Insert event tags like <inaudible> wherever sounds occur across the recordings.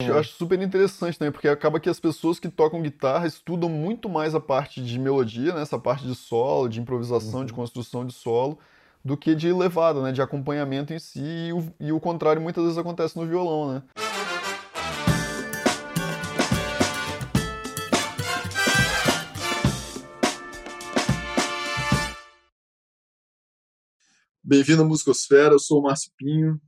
Eu acho super interessante também, porque acaba que as pessoas que tocam guitarra estudam muito mais a parte de melodia, né, essa parte de solo, de improvisação, uhum. de construção de solo, do que de levada, né, de acompanhamento em si, e o, e o contrário muitas vezes acontece no violão, né. Bem-vindo à Musicosfera, eu sou o Márcio Pinho.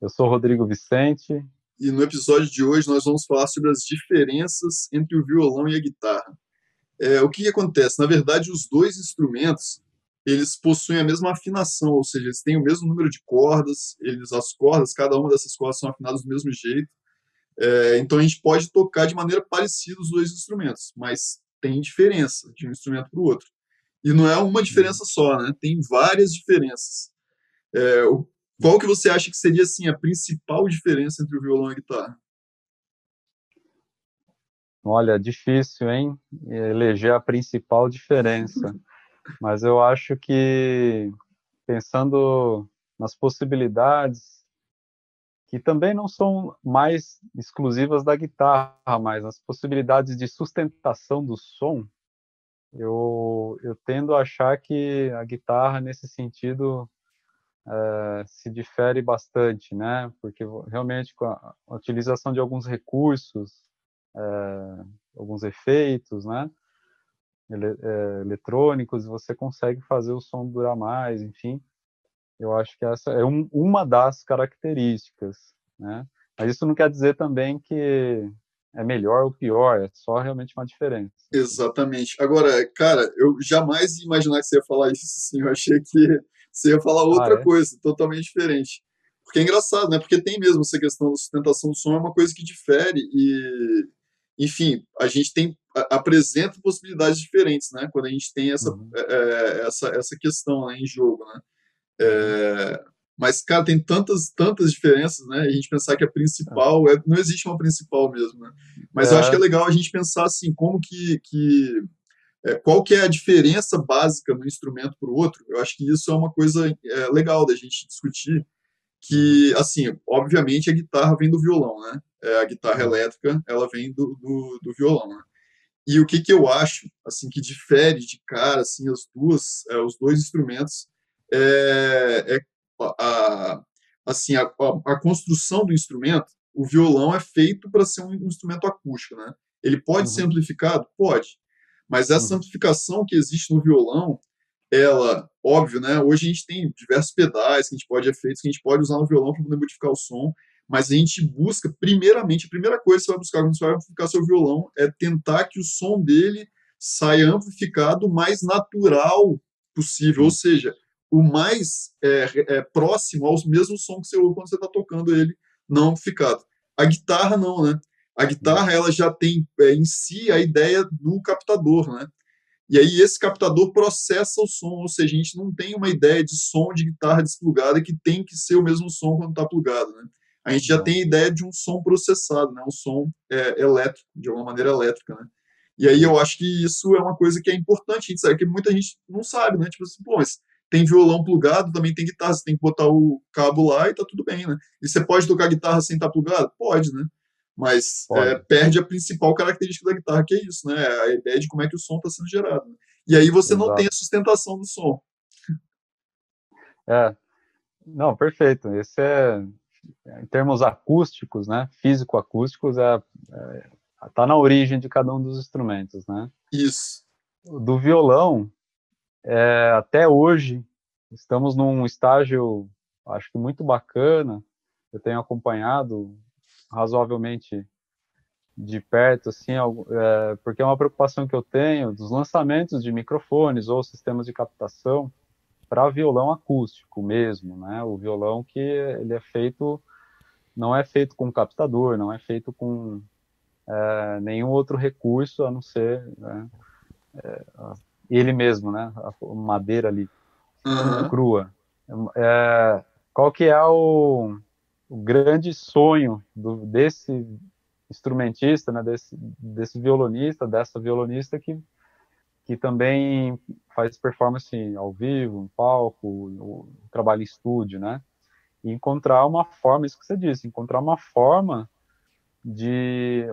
Eu sou o Rodrigo Vicente. E no episódio de hoje nós vamos falar sobre as diferenças entre o violão e a guitarra. É, o que, que acontece? Na verdade, os dois instrumentos eles possuem a mesma afinação, ou seja, eles têm o mesmo número de cordas, eles as cordas, cada uma dessas cordas são afinadas do mesmo jeito. É, então a gente pode tocar de maneira parecida os dois instrumentos, mas tem diferença de um instrumento para o outro. E não é uma diferença só, né? Tem várias diferenças. É, qual que você acha que seria assim a principal diferença entre o violão e a guitarra? Olha, difícil, hein? Eleger a principal diferença. Mas eu acho que pensando nas possibilidades que também não são mais exclusivas da guitarra, mas as possibilidades de sustentação do som, eu, eu tendo a achar que a guitarra, nesse sentido, é, se difere bastante, né? Porque realmente com a, utilização de alguns recursos, é, alguns efeitos, né? Ele, é, eletrônicos, você consegue fazer o som durar mais, enfim. Eu acho que essa é um, uma das características, né? Mas isso não quer dizer também que é melhor ou pior, é só realmente uma diferença. Exatamente. Agora, cara, eu jamais ia imaginar que você ia falar isso, sim. Eu achei que você ia falar outra ah, é? coisa, totalmente diferente. Porque é engraçado, né? Porque tem mesmo essa questão da sustentação do som, é uma coisa que difere e, enfim, a gente tem apresenta possibilidades diferentes, né? Quando a gente tem essa, uhum. é, é essa, essa questão né, em jogo, né? É, mas, cara, tem tantas, tantas diferenças, né? A gente pensar que a principal, é, não existe uma principal mesmo, né? Mas é. eu acho que é legal a gente pensar assim, como que, que é, qual que é a diferença básica no instrumento para o outro. Eu acho que isso é uma coisa é, legal da gente discutir, que, assim, obviamente a guitarra vem do violão, né? É, a guitarra elétrica, ela vem do, do, do, violão, né? E o que que eu acho, assim, que difere de cara, assim, as duas, é, os dois instrumentos, é, é a, assim, a, a, a, construção do instrumento, o violão é feito para ser um instrumento acústico, né? Ele pode uhum. ser amplificado? Pode. Mas essa uhum. amplificação que existe no violão, ela, óbvio, né? Hoje a gente tem diversos pedais que a gente pode efeitos que a gente pode usar no violão para poder modificar o som, mas a gente busca, primeiramente, a primeira coisa que você vai buscar quando você vai amplificar seu violão é tentar que o som dele saia amplificado o mais natural possível, ou seja, o mais é, é, próximo ao mesmo som que você ouve quando você está tocando ele não amplificado. A guitarra não, né? A guitarra ela já tem é, em si a ideia do captador, né? E aí esse captador processa o som, ou seja, a gente não tem uma ideia de som de guitarra desplugada que tem que ser o mesmo som quando está plugado, né? A gente já tem a ideia de um som processado, né? Um som é, elétrico, de alguma maneira elétrica, né? E aí eu acho que isso é uma coisa que é importante, a gente sabe que muita gente não sabe, né? Tipo assim, pô, mas tem violão plugado, também tem guitarra, você tem que botar o cabo lá e tá tudo bem, né? E você pode tocar guitarra sem estar tá plugado? Pode, né? Mas é, perde a principal característica da guitarra, que é isso, né? A ideia de como é que o som está sendo gerado. Né? E aí você Exato. não tem a sustentação do som. É, não, perfeito. Esse é, em termos acústicos, né? Físico-acústicos, é, é, tá na origem de cada um dos instrumentos, né? Isso. Do violão, é, até hoje, estamos num estágio, acho que muito bacana. Eu tenho acompanhado razoavelmente de perto, assim, é, porque é uma preocupação que eu tenho dos lançamentos de microfones ou sistemas de captação para violão acústico mesmo, né? O violão que ele é feito, não é feito com captador, não é feito com é, nenhum outro recurso a não ser né, é, ele mesmo, né? A madeira ali, uhum. crua. É, qual que é o, o grande sonho do, desse instrumentista, né? Desse, desse violonista, dessa violonista que que também faz performance ao vivo, em palco, o, trabalho em estúdio, né? E encontrar uma forma, isso que você disse, encontrar uma forma de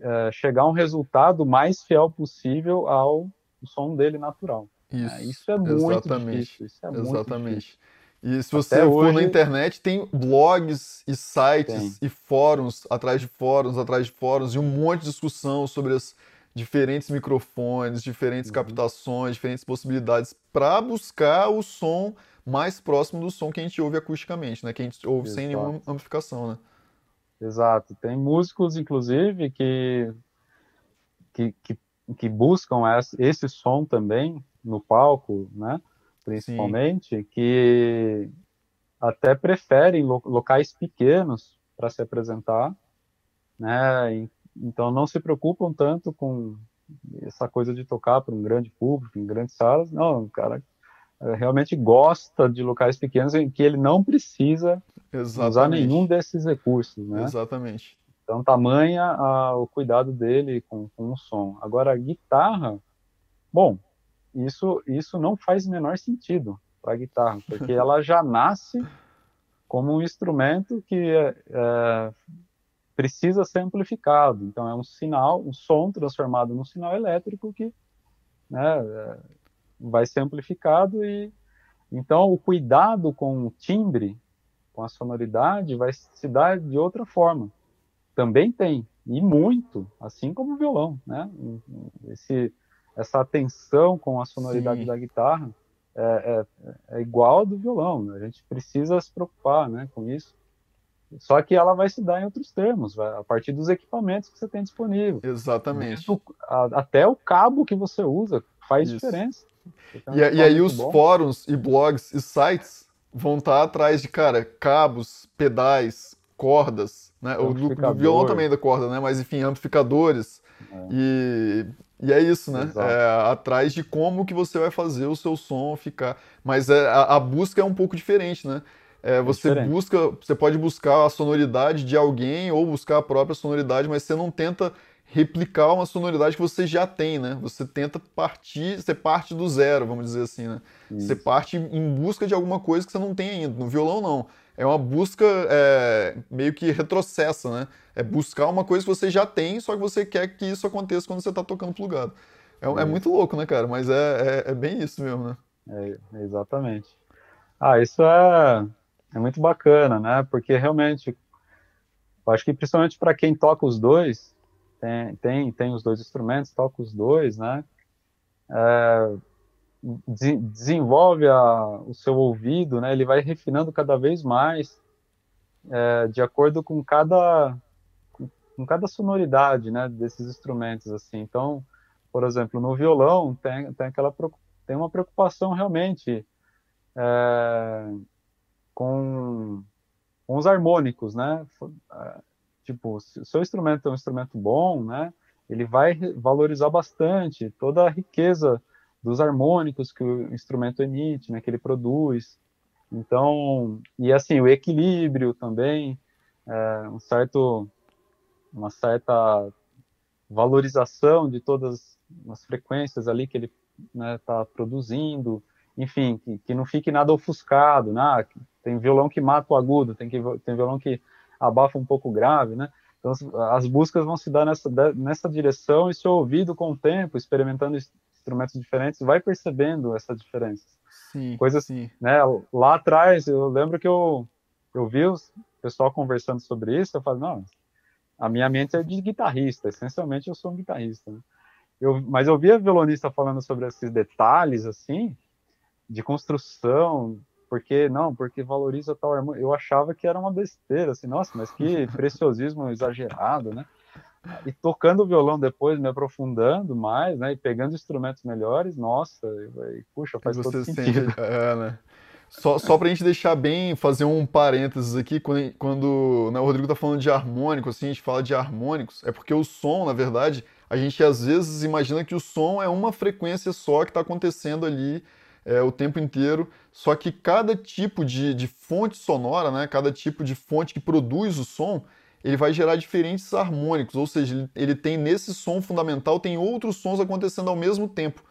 é, chegar a um resultado mais fiel possível ao som dele natural. Isso, é, isso é muito exatamente, difícil. Isso é exatamente. E se você Até for hoje... na internet, tem blogs e sites tem. e fóruns atrás de fóruns, atrás de fóruns, e um monte de discussão sobre as diferentes microfones, diferentes uhum. captações, diferentes possibilidades para buscar o som mais próximo do som que a gente ouve acusticamente, né? Que a gente ouve Exato. sem nenhuma amplificação, né? Exato. Tem músicos, inclusive, que, que, que, que buscam esse som também no palco, né? Principalmente, Sim. que até preferem locais pequenos para se apresentar, né? Então não se preocupam tanto com essa coisa de tocar para um grande público, em grandes salas. Não, o cara eh, realmente gosta de locais pequenos em que ele não precisa Exatamente. usar nenhum desses recursos, né? Exatamente. Então, tamanha a, o cuidado dele com, com o som. Agora, a guitarra, bom, isso, isso não faz o menor sentido para a guitarra, <laughs> porque ela já nasce como um instrumento que é, é, precisa ser amplificado. Então, é um sinal, um som transformado num sinal elétrico que né, é, vai ser amplificado e então o cuidado com o timbre, com a sonoridade, vai se dar de outra forma. Também tem e muito, assim como o violão, né? Esse, essa atenção com a sonoridade Sim. da guitarra é, é, é, igual ao do violão. Né? A gente precisa se preocupar, né, com isso. Só que ela vai se dar em outros termos, vai, a partir dos equipamentos que você tem disponível. Exatamente. a, até o cabo que você usa faz Isso. diferença. Então, e, e, aí os bom. fóruns e blogs e sites vão estar atrás de, cara, cabos, pedais, cordas, né? O do, do violão também da corda, né? Mas enfim, amplificadores. É. E, e é isso, né? É, atrás de como que você vai fazer o seu som ficar. Mas é, a, a busca é um pouco diferente, né? É, é você é busca, você pode buscar a sonoridade de alguém ou buscar a própria sonoridade, mas você não tenta replicar uma sonoridade que você já tem, né? Você tenta partir, você parte do zero, vamos dizer assim, né? Isso. Você parte em busca de alguma coisa que você não tem ainda. No violão, não. É uma busca é, meio que retrocessa, né? É buscar uma coisa que você já tem, só que você quer que isso aconteça quando você está tocando plugado. É, é, muito louco, né, cara? Mas é, é, é bem isso mesmo, né? É, exatamente. Ah, isso é, é muito bacana, né? Porque realmente, eu acho que principalmente para quem toca os dois, tem, tem, tem os dois instrumentos, toca os dois, né? É, de, desenvolve a, o seu ouvido, né? Ele vai refinando cada vez mais é, de acordo com cada com cada sonoridade, né? Desses instrumentos, assim. Então, por exemplo, no violão tem, tem aquela tem uma preocupação realmente é, com, com os harmônicos, né? Tipo, se o seu instrumento é um instrumento bom, né, ele vai valorizar bastante toda a riqueza dos harmônicos que o instrumento emite, né, que ele produz. Então, e assim, o equilíbrio também, é, um certo, uma certa valorização de todas as frequências ali que ele está né, tá produzindo, enfim, que, que não fique nada ofuscado, né? Ah, tem violão que mata o agudo, tem, que, tem violão que abafa um pouco grave, né? Então, as buscas vão se dar nessa, nessa direção e seu ouvido, com o tempo, experimentando instrumentos diferentes, vai percebendo essa diferença. Sim, Coisas, sim. Né, lá atrás, eu lembro que eu, eu vi o pessoal conversando sobre isso, eu falei, não, a minha mente é de guitarrista, essencialmente eu sou um guitarrista, né? eu, mas eu via violonista falando sobre esses detalhes, assim, de construção, porque não, porque valoriza tal harmonia. Eu achava que era uma besteira, assim, nossa, mas que <laughs> preciosismo exagerado, né? E tocando o violão depois, me aprofundando mais, né? E pegando instrumentos melhores, nossa, e, puxa, faz todo sentido. Sente, é, né? Só, só pra gente deixar bem, fazer um parênteses aqui, quando, quando né, o Rodrigo tá falando de harmônico, assim, a gente fala de harmônicos, é porque o som, na verdade, a gente às vezes imagina que o som é uma frequência só que está acontecendo ali é, o tempo inteiro. Só que cada tipo de, de fonte sonora, né, cada tipo de fonte que produz o som, ele vai gerar diferentes harmônicos, ou seja, ele, ele tem nesse som fundamental, tem outros sons acontecendo ao mesmo tempo.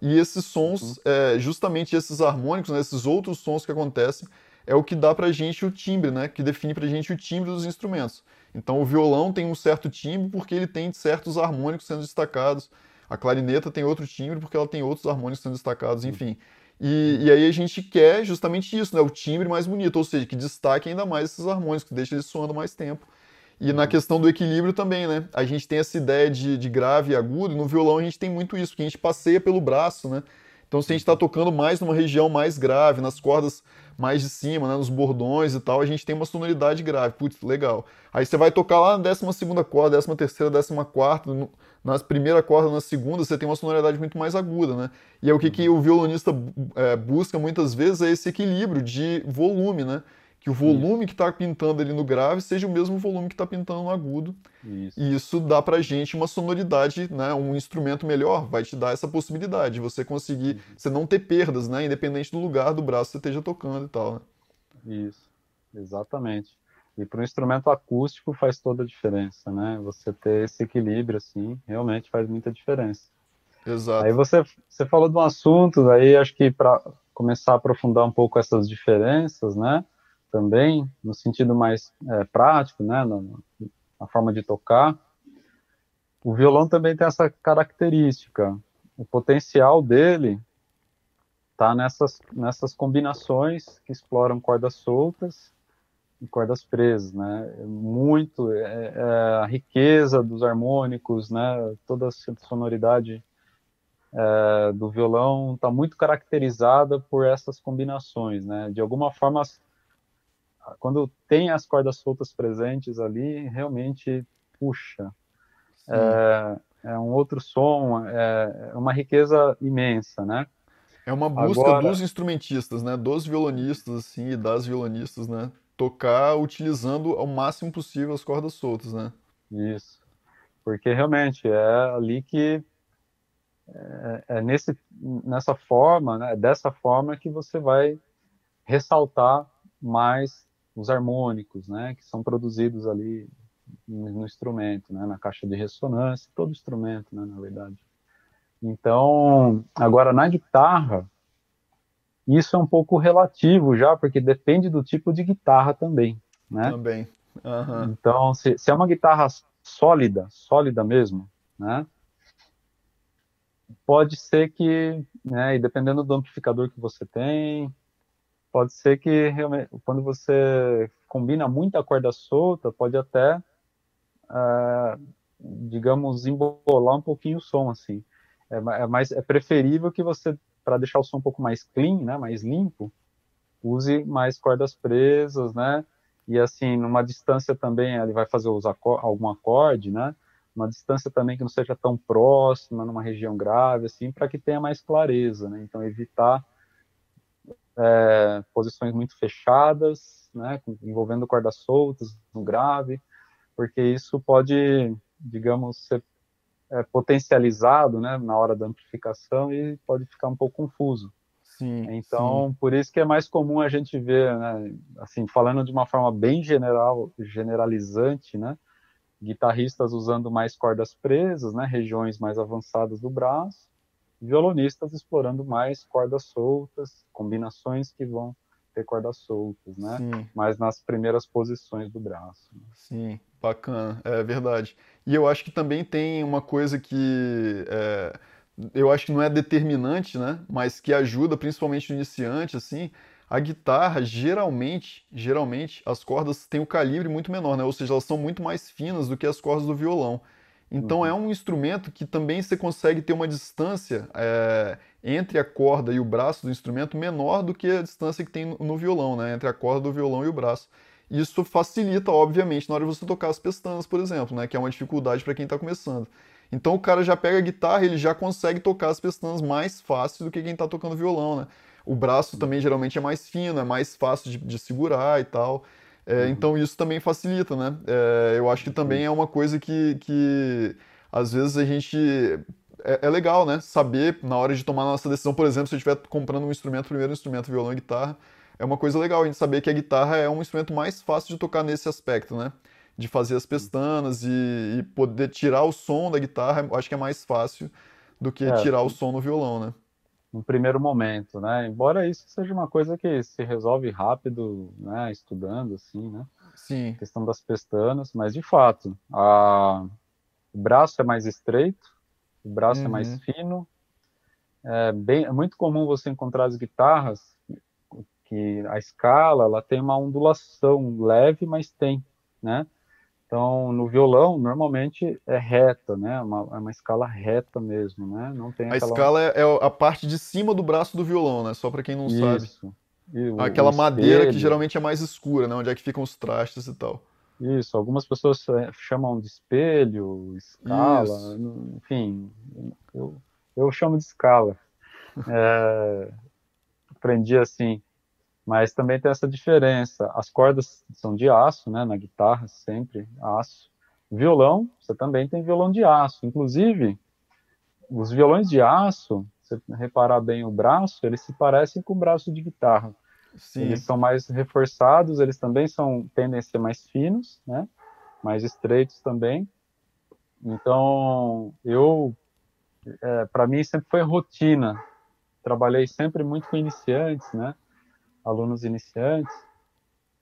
E esses sons, uhum. é, justamente esses harmônicos, né, esses outros sons que acontecem, é o que dá pra gente o timbre, né? Que define pra gente o timbre dos instrumentos. Então o violão tem um certo timbre porque ele tem certos harmônicos sendo destacados. A clarineta tem outro timbre porque ela tem outros harmônicos sendo destacados, enfim. E, e, aí a gente quer justamente isso, né? O timbre mais bonito, ou seja, que destaque ainda mais esses harmônicos, que deixa eles soando mais tempo. E na questão do equilíbrio também, né? A gente tem essa ideia de, de grave e agudo, e no violão a gente tem muito isso, que a gente passeia pelo braço, né? Então, se a gente está tocando mais numa região mais grave, nas cordas mais de cima, né, nos bordões e tal, a gente tem uma sonoridade grave. Putz, legal. Aí você vai tocar lá na 12 corda, 13 terceira, 14 quarta, na primeira corda, na segunda, você tem uma sonoridade muito mais aguda, né? E é o que, que o violonista é, busca muitas vezes é esse equilíbrio de volume, né? que o volume que está pintando ali no grave seja o mesmo volume que está pintando no agudo. Isso. E isso dá para gente uma sonoridade, né, um instrumento melhor, vai te dar essa possibilidade de você conseguir, uhum. você não ter perdas, né, independente do lugar do braço que você esteja tocando e tal. Né? Isso, exatamente. E para um instrumento acústico faz toda a diferença, né? Você ter esse equilíbrio, assim, realmente faz muita diferença. Exato. Aí você, você falou de um assunto, aí acho que para começar a aprofundar um pouco essas diferenças, né? também, no sentido mais é, prático, né, na, na, forma de tocar. O violão também tem essa característica. O potencial dele está nessas, nessas combinações que exploram cordas soltas e cordas presas, né? Muito é, é a riqueza dos harmônicos, né? Toda a sonoridade é, do violão está muito caracterizada por essas combinações, né? De alguma forma quando tem as cordas soltas presentes ali, realmente puxa. É, é, um outro som, é, é, uma riqueza imensa, né? É uma busca Agora, dos instrumentistas, né? Dos violonistas, assim, e das violonistas, né? Tocar utilizando ao máximo possível as cordas soltas, né? Isso. Porque realmente é ali que é, é nesse, nessa forma, né, dessa forma que você vai ressaltar mais os harmônicos, né, que são produzidos ali no, instrumento, né, na caixa de ressonância, todo instrumento, né, na verdade. Então, agora na guitarra, isso é um pouco relativo já, porque depende do tipo de guitarra também, né? Também. Uhum. Então, se, se, é uma guitarra sólida, sólida mesmo, né? Pode ser que, né, e dependendo do amplificador que você tem, pode ser que realmente, quando você combina muita corda solta, pode até, uh, digamos, embolar um pouquinho o som, assim. É, é, mais, é preferível que você, para deixar o som um pouco mais clean, né, mais limpo, use mais cordas presas, né, e assim, numa distância também, ele vai fazer algum acorde, né, uma distância também que não seja tão próxima, numa região grave, assim, para que tenha mais clareza, né, então evitar é, posições muito fechadas, né, envolvendo cordas soltas no grave, porque isso pode, digamos, ser é, potencializado né, na hora da amplificação e pode ficar um pouco confuso. Sim, então, sim. por isso que é mais comum a gente ver, né, assim, falando de uma forma bem general, generalizante, né, guitarristas usando mais cordas presas, né, regiões mais avançadas do braço, violonistas explorando mais cordas soltas, combinações que vão ter cordas soltas, né? Sim. Mas nas primeiras posições do braço. Né? Sim, bacana, é verdade. E eu acho que também tem uma coisa que é, eu acho que não é determinante, né? Mas que ajuda, principalmente o iniciante, assim. A guitarra, geralmente, geralmente, as cordas têm um calibre muito menor, né? Ou seja, elas são muito mais finas do que as cordas do violão. Então é uhum. é um instrumento que também você consegue ter uma distância é, entre a corda e o braço do instrumento menor do que a distância que tem no, no violão, né? Entre a corda do violão e o braço. Isso facilita, obviamente, na hora de você tocar as pestanas, por exemplo, né? Que é uma dificuldade para quem está começando. Então o cara já pega a guitarra, ele já consegue tocar as pestanas mais fácil do que quem está tocando violão, né? O braço também geralmente é mais fino, é mais fácil de, de segurar e tal. É, uhum. Então isso também facilita, né? É, eu acho que também é uma coisa que, que às vezes a gente. É, é, legal, né? Saber na hora de tomar a nossa decisão, por exemplo, se eu estiver comprando um instrumento, primeiro instrumento, violão e guitarra, é uma coisa legal a gente saber que a guitarra é um instrumento mais fácil de tocar nesse aspecto, né? De fazer as pestanas e, e poder tirar o som da guitarra, acho que é mais fácil do que é. tirar o som no violão, né? No primeiro momento, né? Embora isso seja uma coisa que se resolve rápido, né? Estudando, assim, né? Sim. A questão das pestanas, mas de fato, a... o braço é mais estreito, o braço uhum. é mais uhum. fino. É, bem, é muito comum você encontrar as guitarras que a escala ela tem uma ondulação leve, mas tem, né? Então, no violão, normalmente é reta, né? Uma, é uma escala reta mesmo, né? Não tem a aquela... escala é, é a parte de cima do braço do violão, né? Só para quem não Isso. sabe. E o, Aquela o madeira que geralmente é mais escura, né? Onde é que ficam os trastes e tal. Isso, algumas pessoas é, chamam de espelho, escala, Isso. enfim, eu, eu chamo de escala. É, aprendi assim. Mas também tem essa diferença. As cordas são de aço, né? Na guitarra, sempre aço. Violão, você também tem violão de aço. Inclusive, os violões de aço, se você reparar bem o braço, eles se parecem com o braço de guitarra. Sim. Eles são mais reforçados, eles também são tendem a ser mais finos, né? Mais estreitos também. Então, eu, é, para mim sempre foi rotina. Trabalhei sempre muito com iniciantes, né? Alunos iniciantes,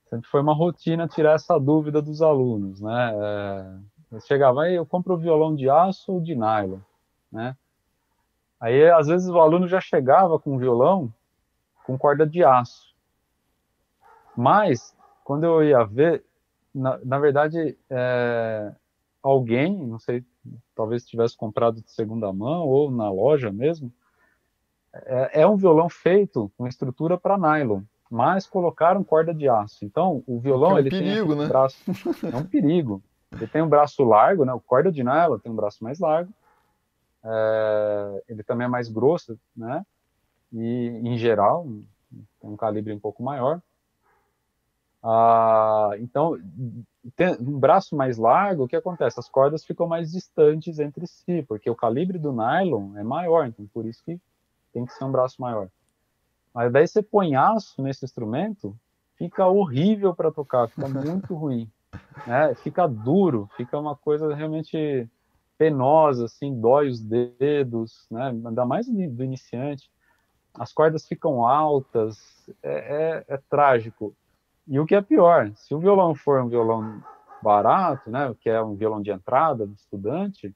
sempre foi uma rotina tirar essa dúvida dos alunos, né? É, eu chegava eu compro o violão de aço ou de nylon, né? Aí às vezes o aluno já chegava com o violão com corda de aço, mas quando eu ia ver, na, na verdade é, alguém, não sei, talvez tivesse comprado de segunda mão ou na loja mesmo, é, é um violão feito com estrutura para nylon, mas colocaram corda de aço. Então, o violão, é um ele perigo, tem né? braço, é um perigo. Ele tem um braço largo, né? O corda de nylon tem um braço mais largo. É, ele também é mais grosso, né? E, em geral, tem um calibre um pouco maior. Ah, então, tem um braço mais largo, o que acontece? As cordas ficam mais distantes entre si, porque o calibre do nylon é maior, então por isso que tem que ser um braço maior. Mas daí você põe aço nesse instrumento, fica horrível para tocar, fica <laughs> muito ruim. Né? Fica duro, fica uma coisa realmente penosa, assim, dói os dedos, né? ainda mais do iniciante. As cordas ficam altas, é, é, é trágico. E o que é pior, se o violão for um violão barato, né, que é um violão de entrada do estudante,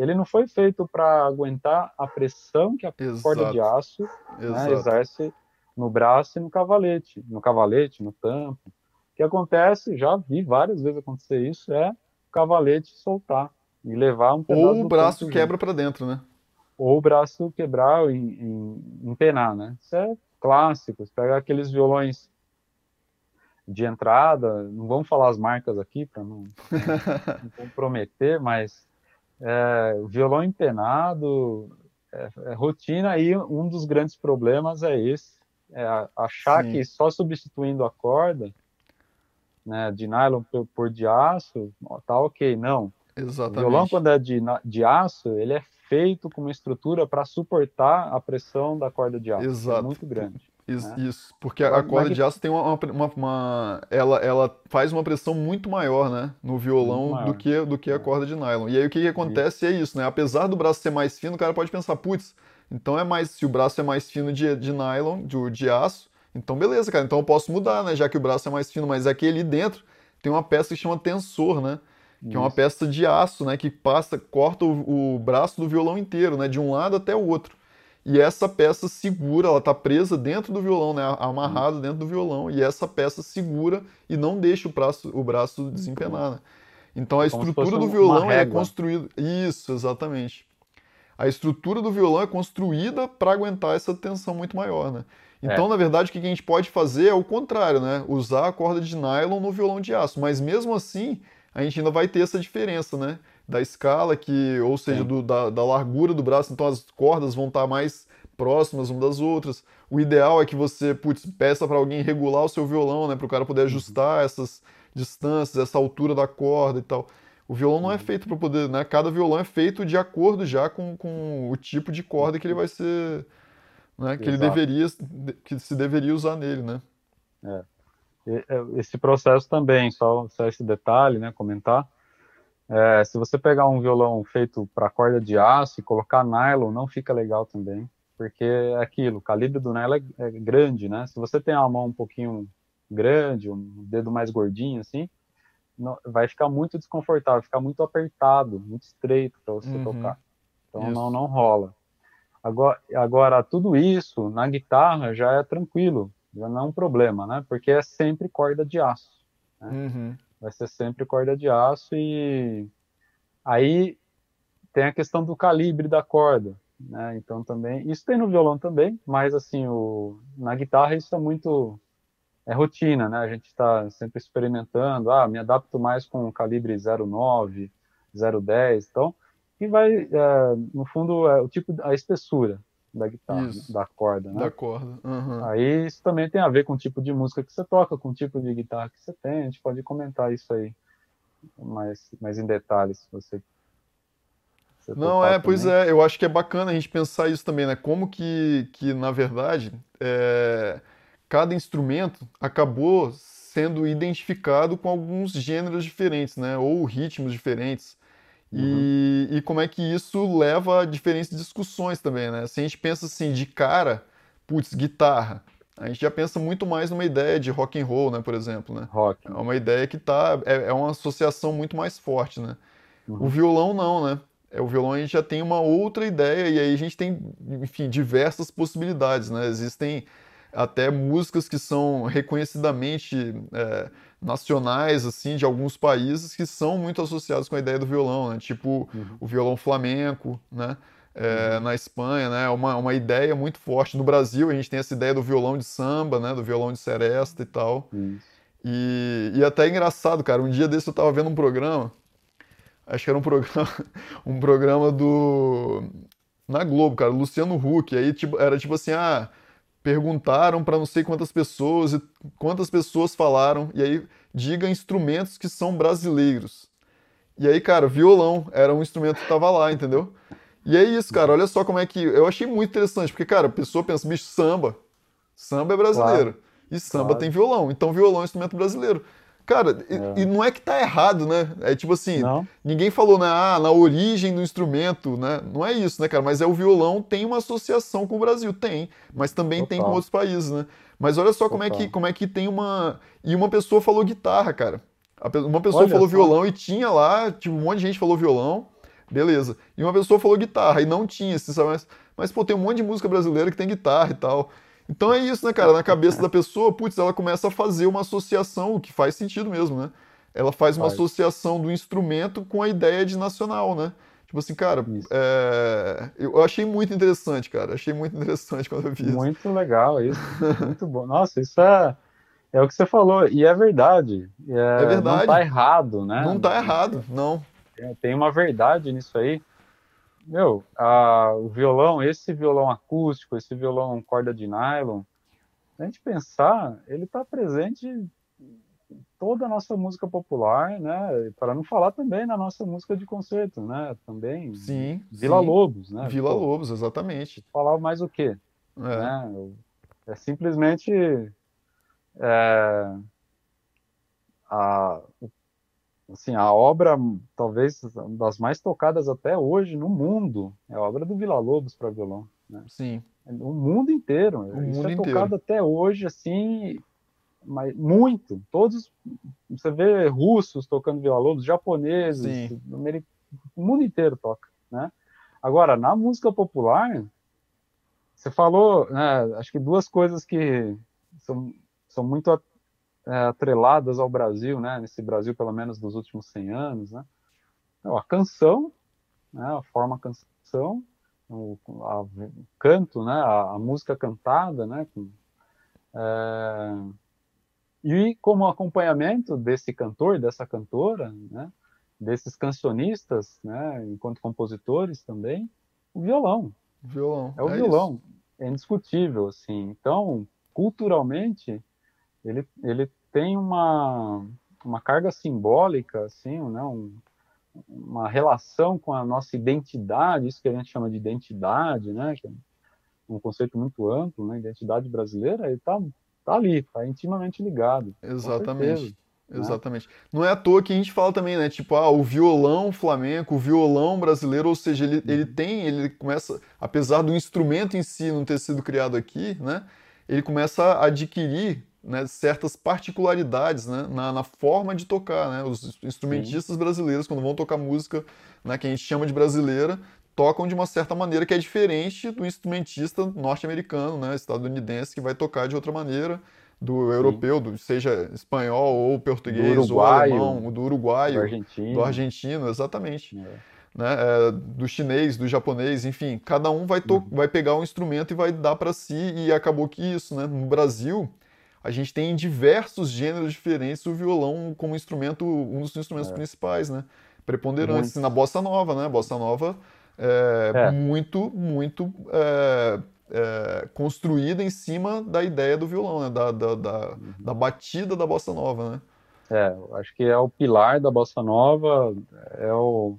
ele não foi feito para aguentar a pressão que a Exato. corda de aço né, exerce no braço e no cavalete, no cavalete, no tampo. O que acontece, já vi várias vezes acontecer isso, é o cavalete soltar e levar um pedaço Ou o braço quebra para dentro, né? Ou o braço quebrar e empenar, né? Isso é clássico. Você pega aqueles violões de entrada, não vamos falar as marcas aqui para não, <laughs> não comprometer, mas é, violão empenado é, é, rotina e um dos grandes problemas é esse, é achar Sim. que só substituindo a corda, né, de nylon por, por de aço, tá ok, não. Exatamente. O violão quando é de, de aço, ele é feito com uma estrutura para suportar a pressão da corda de aço, é Exato. é muito grande. Isso, né? isso, porque a, corda de aço tem uma, uma, uma, ela, ela faz uma pressão muito maior, né, no violão do que, do que a é. corda de nylon. E aí o que, que acontece isso. é isso, né, apesar do braço ser mais fino, o cara pode pensar, putz, então é mais, se o braço é mais fino de, de nylon, de, de aço, então beleza, cara, então eu posso mudar, né, já que o braço é mais fino, mas aqui ali dentro tem uma peça que chama tensor, né, que isso. é uma peça de aço, né, que passa, corta o, o braço do violão inteiro, né, de um lado até o outro. E essa peça segura, ela está presa dentro do violão, né? amarrada dentro do violão, e essa peça segura e não deixa o braço, o braço desempenar. Né? Então a estrutura do violão é construída. Isso, exatamente. A estrutura do violão é construída para aguentar essa tensão muito maior, né? Então, é. na verdade, o que a gente pode fazer é o contrário, né? Usar a corda de nylon no violão de aço. Mas mesmo assim, a gente ainda vai ter essa diferença, né? Da escala, que, ou seja, do, da, da, largura do braço, então as cordas vão estar mais próximas umas das outras. O ideal é que você putz, peça para alguém regular o seu violão, né, para o cara poder uhum. ajustar essas distâncias, essa altura da corda e tal. O violão não é uhum. feito para poder, né? Cada violão é feito de acordo já com, com o tipo de corda que ele vai ser, né? Que Exato. ele deveria, que se deveria usar nele, né? É. Esse processo também, só, só esse detalhe, né? Comentar é, se você pegar um violão feito para corda de aço e colocar nylon, não fica legal também. porque é aquilo, o calibre do nylon é, é grande, né? Se você tem a mão um pouquinho grande, um dedo mais gordinho assim, não, vai ficar muito desconfortável, ficar muito apertado, muito estreito para você uhum. tocar. Então não, não rola. Agora, agora, tudo isso na guitarra já é tranquilo, já não é um problema, né? Porque é sempre corda de aço. Né? Uhum. Vai ser sempre corda de aço e aí tem a questão do calibre da corda, né? Então também, isso tem no violão também, mas assim, o, na guitarra isso é muito é rotina, né? A gente está sempre experimentando, ah, me adapto mais com o calibre 09, 010, então que vai, é, no fundo, é o tipo, a espessura da guitarra, né? da corda, né? Da corda. Uhum. Aí isso também tem a ver com o tipo de música que você toca, com o tipo de guitarra que você tem. A gente pode comentar isso aí mais, mais em detalhes, se você. Se Não, é, também. pois é, eu acho que é bacana a gente pensar isso também, né? Como que, que na verdade, é, cada instrumento acabou sendo identificado com alguns gêneros diferentes, né? Ou ritmos diferentes. E, uhum. e como é que isso leva a diferentes discussões também, né? Se a gente pensa assim, de cara, putz, guitarra, a gente já pensa muito mais numa ideia de rock and roll, né, por exemplo, né? Rock. É uma ideia que tá, é, é uma associação muito mais forte, né? Uhum. O violão não, né? É, o violão a gente já tem uma outra ideia e aí a gente tem, enfim, diversas possibilidades, né? Existem até músicas que são reconhecidamente é, nacionais assim de alguns países que são muito associados com a ideia do violão, né? tipo uhum. o violão flamenco, né? É, uhum. Na Espanha, né? Uma, uma ideia muito forte. No Brasil, a gente tem essa ideia do violão de samba, né? Do violão de seresta e tal. E, e até é engraçado, cara. Um dia desse eu tava vendo um programa, acho que era um programa, <laughs> um programa do na Globo, cara, Luciano Huck. Aí tipo, era tipo assim, ah, perguntaram para não sei quantas pessoas e quantas pessoas falaram e aí diga instrumentos que são brasileiros. E aí, cara, violão era um instrumento que tava lá, entendeu? E é isso, cara, olha só como é que eu achei muito interessante, porque cara, a pessoa pensa, bicho, samba. Samba é brasileiro. Claro. E samba claro. tem violão, então violão é um instrumento brasileiro. Cara, é. e, e, não é que tá errado, né? É tipo assim, não. ninguém falou, né, ah, na origem do instrumento, né? Não é isso, né, cara? Mas é o violão tem uma associação com o Brasil, tem, mas também Total. tem com outros países, né? Mas olha só como é, que, como é que tem uma. E uma pessoa falou guitarra, cara. Uma pessoa olha falou só. violão e tinha lá, tipo, um monte de gente falou violão, beleza. E uma pessoa falou guitarra e não tinha, assim, sabe? Mas, mas pô, tem um monte de música brasileira que tem guitarra e tal. Então é isso, né, cara? Na cabeça da pessoa, putz, ela começa a fazer uma associação, o que faz sentido mesmo, né? Ela faz uma faz. associação do instrumento com a ideia de nacional, né? Tipo assim, cara, é... eu achei muito interessante, cara. Achei muito interessante quando eu vi isso. Muito legal isso. muito bom. Nossa, isso é, é o que você falou. E é verdade. É, é verdade. Não tá errado, né? Não tá errado, não. Tem uma verdade nisso aí meu, a, o violão, esse violão acústico, esse violão corda de nylon, a gente pensar, ele está presente em toda a nossa música popular, né? Para não falar também na nossa música de concerto, né? Também. Sim. Vila sim. Lobos, né? Vila Pô, Lobos, exatamente. Falar mais o quê? É, né? é simplesmente é, a, o assim, a obra, talvez das mais tocadas até hoje no mundo, é a obra do Vila Lobos para violão. Né? Sim. O mundo inteiro. O Isso mundo é tocado até hoje, assim, mas muito. Todos, você vê russos tocando Vila Lobos, japoneses, o mundo inteiro toca, né? Agora, na música popular, você falou, né, acho que duas coisas que são, são muito é, atreladas ao Brasil, né? Nesse Brasil, pelo menos dos últimos 100 anos, né? Então, a canção, né? A forma canção, o, a, o canto, né? A, a, música cantada, né? Com, é, e como acompanhamento desse cantor, dessa cantora, né? Desses cancionistas, né? Enquanto compositores também, o violão. Violão. É o é violão. Isso. É indiscutível, assim. Então, culturalmente, ele, ele tem uma, uma carga simbólica, assim, né, um, uma relação com a nossa identidade, isso que a gente chama de identidade, né, que é um conceito muito amplo, né, identidade brasileira, ele está tá ali, está intimamente ligado. Exatamente. Exatamente. Né? Não é à toa que a gente fala também, né? Tipo, ah, o violão flamenco, o violão brasileiro, ou seja, ele, ele uhum. tem, ele começa, apesar do instrumento em si não ter sido criado aqui, né? Ele começa a adquirir né, certas particularidades né, na, na, forma de tocar. Né? Os instrumentistas Sim. brasileiros, quando vão tocar música né, que a gente chama de brasileira, tocam de uma certa maneira que é diferente do instrumentista norte-americano, né, estadunidense, que vai tocar de outra maneira, do europeu, do, seja espanhol ou português, do uruguaio, ou alemão, do uruguaio, do argentino, do argentino exatamente. É. Né, é, do chinês, do japonês, enfim, cada um vai, uhum. vai pegar um instrumento e vai dar para si, e acabou que isso? No Brasil, a gente tem em diversos gêneros diferentes o violão como instrumento, um dos instrumentos é. principais, né? Preponderantes. Muito. Na bossa nova, né? Bossa nova é, é. muito, muito é, é, construída em cima da ideia do violão, né? da, da, da, uhum. da, batida da bossa nova, né? É, acho que é o pilar da bossa nova, é o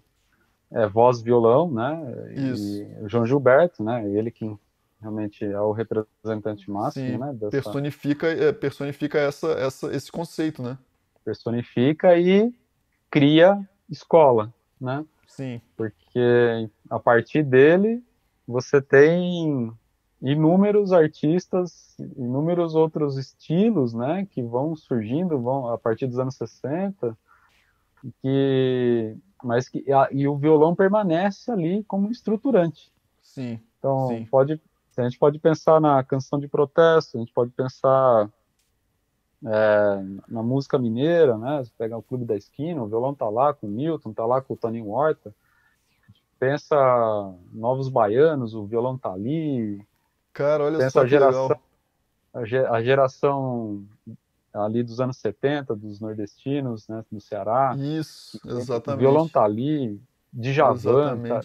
é voz violão, né? Isso. E o João Gilberto, né? Ele que realmente é o representante máximo, Sim, né? Dessa... Personifica, é, personifica essa, essa, esse conceito, né? Personifica e cria escola, né? Sim. Porque a partir dele você tem inúmeros artistas, inúmeros outros estilos, né, que vão surgindo, vão a partir dos anos 60, que mas que a, e o violão permanece ali como estruturante. Sim. Então sim. pode a gente pode pensar na canção de protesto, a gente pode pensar é, na música mineira, né? Você pega o Clube da Esquina, o violão tá lá com o Milton, tá lá com o Tony Horta. Pensa Novos Baianos, o violão tá ali, Cara, olha Pensa só a geração, legal. a geração ali dos anos 70, dos nordestinos, né, do Ceará. Isso, exatamente. O violão tá ali, Djavan, tá,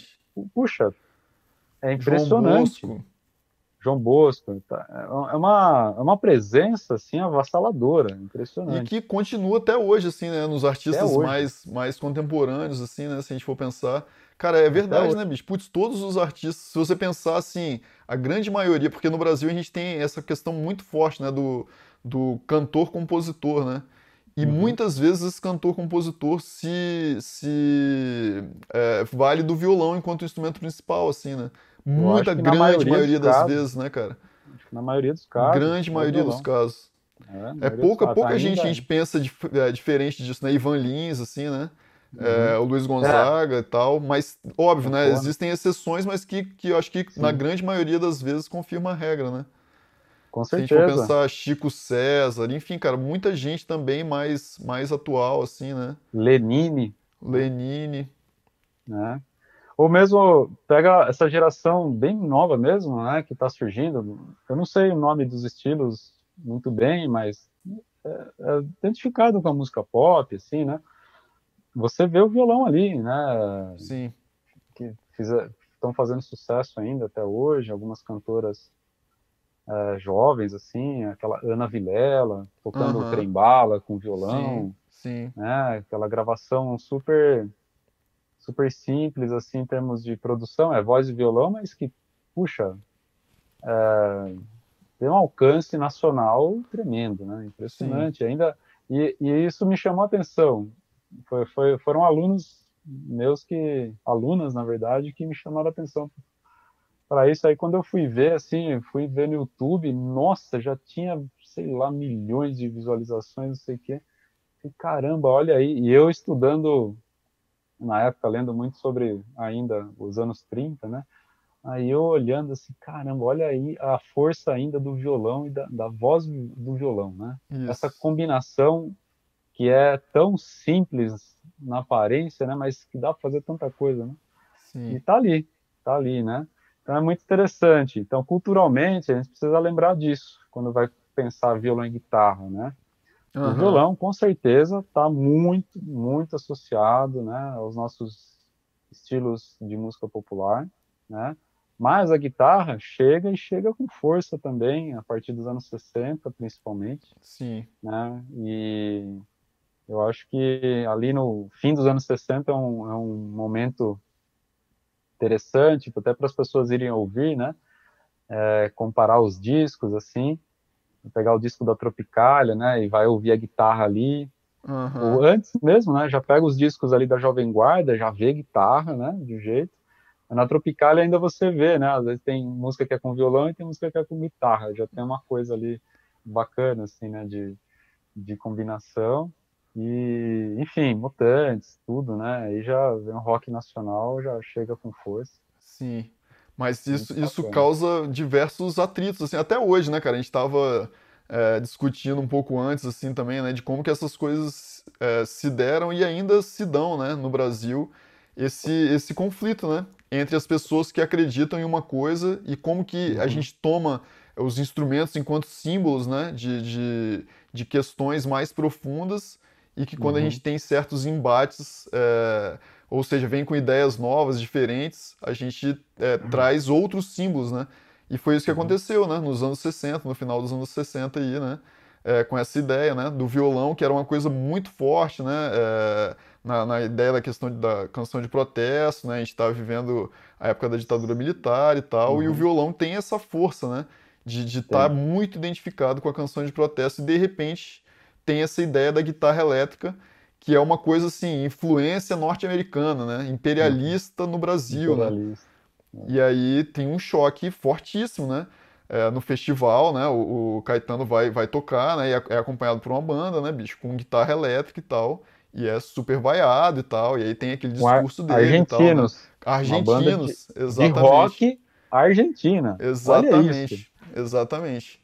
puxa, é impressionante. João Bosco. João Bosco tá, é uma, é uma presença assim avassaladora, impressionante. E que continua até hoje assim, né, nos artistas mais mais contemporâneos assim, né, se a gente for pensar, Cara, é verdade, né, bicho? Putz, todos os artistas, se você pensar assim, a grande maioria, porque no Brasil a gente tem essa questão muito forte, né, do, do cantor-compositor, né? E uhum. muitas vezes esse cantor-compositor se, se é, vale do violão enquanto instrumento principal, assim, né? Muita grande maioria, maioria das casos, vezes, né, cara? na maioria dos casos. Grande é maioria dos casos. É, é pouca, pouca gente a gente pensa de, é, diferente disso, né? Ivan Lins, assim, né? é, uhum. o Luiz Gonzaga é. e tal, mas óbvio, né? Existem exceções, mas que, que eu acho que Sim. na grande maioria das vezes confirma a regra, né? Com certeza. Se a gente for pensar Chico César, enfim, cara, muita gente também mais, mais atual, assim, né? Lenine. Lenine. Né? Ou mesmo, pega essa geração bem nova mesmo, né, que está surgindo. Eu não sei o nome dos estilos muito bem, mas é, é identificado com a música pop, assim, né? você vê o violão ali, né? Sim. Que estão fazendo sucesso ainda até hoje, algumas cantoras é, jovens, assim, aquela Ana Vilela tocando uhum. trem-bala com violão. Sim, sim. Né? Aquela gravação super super simples, assim, em termos de produção, é voz e violão, mas que, puxa, é, tem um alcance nacional tremendo, né? Impressionante. Sim. Ainda, e, e, isso me chamou a atenção foi, foi, foram alunos meus que, alunas na verdade, que me chamaram a atenção para isso. Aí quando eu fui ver, assim, fui ver no YouTube, nossa, já tinha, sei lá, milhões de visualizações, não sei o quê. E, caramba, olha aí. E eu estudando, na época, lendo muito sobre ainda os anos 30, né? Aí eu olhando assim, caramba, olha aí a força ainda do violão e da, da voz do violão, né? Isso. Essa combinação que é tão simples na aparência, né, mas que dá para fazer tanta coisa, né? Sim. E tá ali, tá ali, né? Então é muito interessante. Então, culturalmente, a gente precisa lembrar disso quando vai pensar violão e guitarra, né? Uhum. O violão, com certeza, está muito, muito associado, né, aos nossos estilos de música popular, né? Mas a guitarra chega e chega com força também, a partir dos anos 60, principalmente. Sim. Né? E eu acho que ali no fim dos anos 60 é um, é um momento interessante, até para as pessoas irem ouvir, né? É, comparar os discos, assim, pegar o disco da Tropicália, né? E vai ouvir a guitarra ali. Uhum. Ou antes mesmo, né? Já pega os discos ali da Jovem Guarda, já vê guitarra, né? De jeito. Na Tropicália ainda você vê, né? Às vezes tem música que é com violão e tem música que é com guitarra. Já tem uma coisa ali bacana, assim, né? De, de combinação. E, enfim, Mutantes, tudo, né? Aí já vem um rock nacional, já chega com força. Sim. Mas isso, isso causa diversos atritos, assim, até hoje, né, cara? A gente estava é, discutindo um pouco antes, assim, também, né, de como que essas coisas é, se deram e ainda se dão, né, no Brasil, esse, esse conflito, né, entre as pessoas que acreditam em uma coisa e como que uhum. a gente toma os instrumentos enquanto símbolos, né, de, de, de questões mais profundas e que quando uhum. a gente tem certos embates, é, ou seja, vem com ideias novas, diferentes, a gente é, uhum. traz outros símbolos, né? E foi isso que uhum. aconteceu, né? Nos anos 60, no final dos anos 60 aí, né? É, com essa ideia, né? Do violão, que era uma coisa muito forte, né? É, na, na, ideia da questão de, da canção de protesto, né? A gente estava vivendo a época da ditadura militar e tal, e o uhum. violão tem essa força, né? De estar tá muito identificado com a canção de protesto e, de repente, tem essa ideia da guitarra elétrica, que é uma coisa assim, influência norte-americana, né? Imperialista no Brasil, né? Imperialista. né? E aí tem um choque fortíssimo, né? É, no festival, né? O, o, Caetano vai, vai tocar, né? E é, é acompanhado por uma banda, né, bicho, com guitarra elétrica e tal. E é super vaiado e tal. E aí tem aquele discurso dele. Argentinos. E tal, né? Argentinos, de, exatamente. De rock argentina. Exatamente. Exatamente.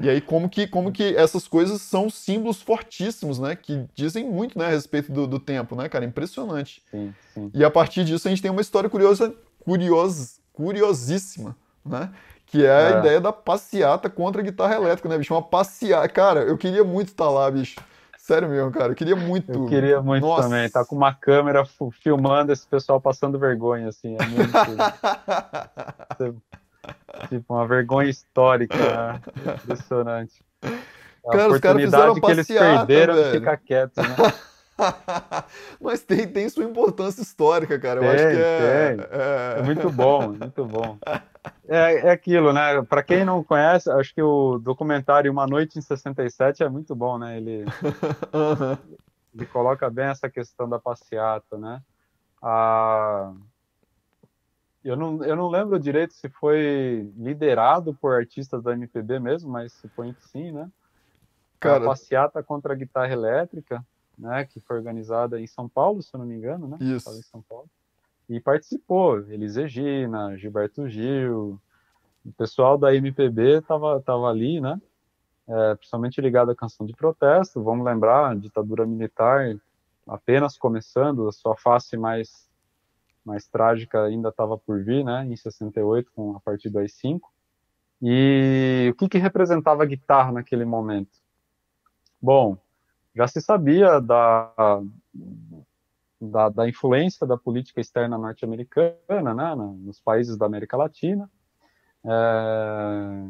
E aí como que, como que essas coisas são símbolos fortíssimos, né? Que dizem muito né, a respeito do, do tempo, né, cara? Impressionante. Sim, sim. E a partir disso a gente tem uma história curiosa, curiosa curiosíssima, né? Que é a é. ideia da passeata contra a guitarra elétrica, né, bicho? Uma passeata. Cara, eu queria muito estar lá, bicho. Sério mesmo, cara. Eu queria muito. Eu queria muito Nossa. também. Tá com uma câmera filmando esse pessoal passando vergonha, assim. É muito. <laughs> Tipo, uma vergonha histórica, né? <laughs> Impressionante. A cara, os caras fizeram que eles perderam velho. de ficar quietos, né? <laughs> Mas tem, tem sua importância histórica, cara. Eu tem, acho que é, é... é, muito bom, muito bom. É, é aquilo, né? Para quem não conhece, acho que o documentário Uma Noite em 67 é muito bom, né? Ele, <laughs> uhum. ele coloca bem essa questão da passeata, né? A, eu não, eu não lembro direito se foi liderado por artistas da MPB mesmo, mas supõe que sim, né? Cara, a passeata contra a guitarra elétrica, né? Que foi organizada em São Paulo, se eu não me engano, né? Isso. Em São Paulo. E participou Elis Regina, Gilberto Gil, o pessoal da MPB estava tava ali, né? É, principalmente ligado à canção de protesto. Vamos lembrar, a ditadura militar apenas começando, a sua face mais mais trágica ainda estava por vir, né, em 68, com a partir do AI-5. E o que, que representava a guitarra naquele momento? Bom, já se sabia da, da, da influência da política externa norte-americana né, nos países da América Latina, é,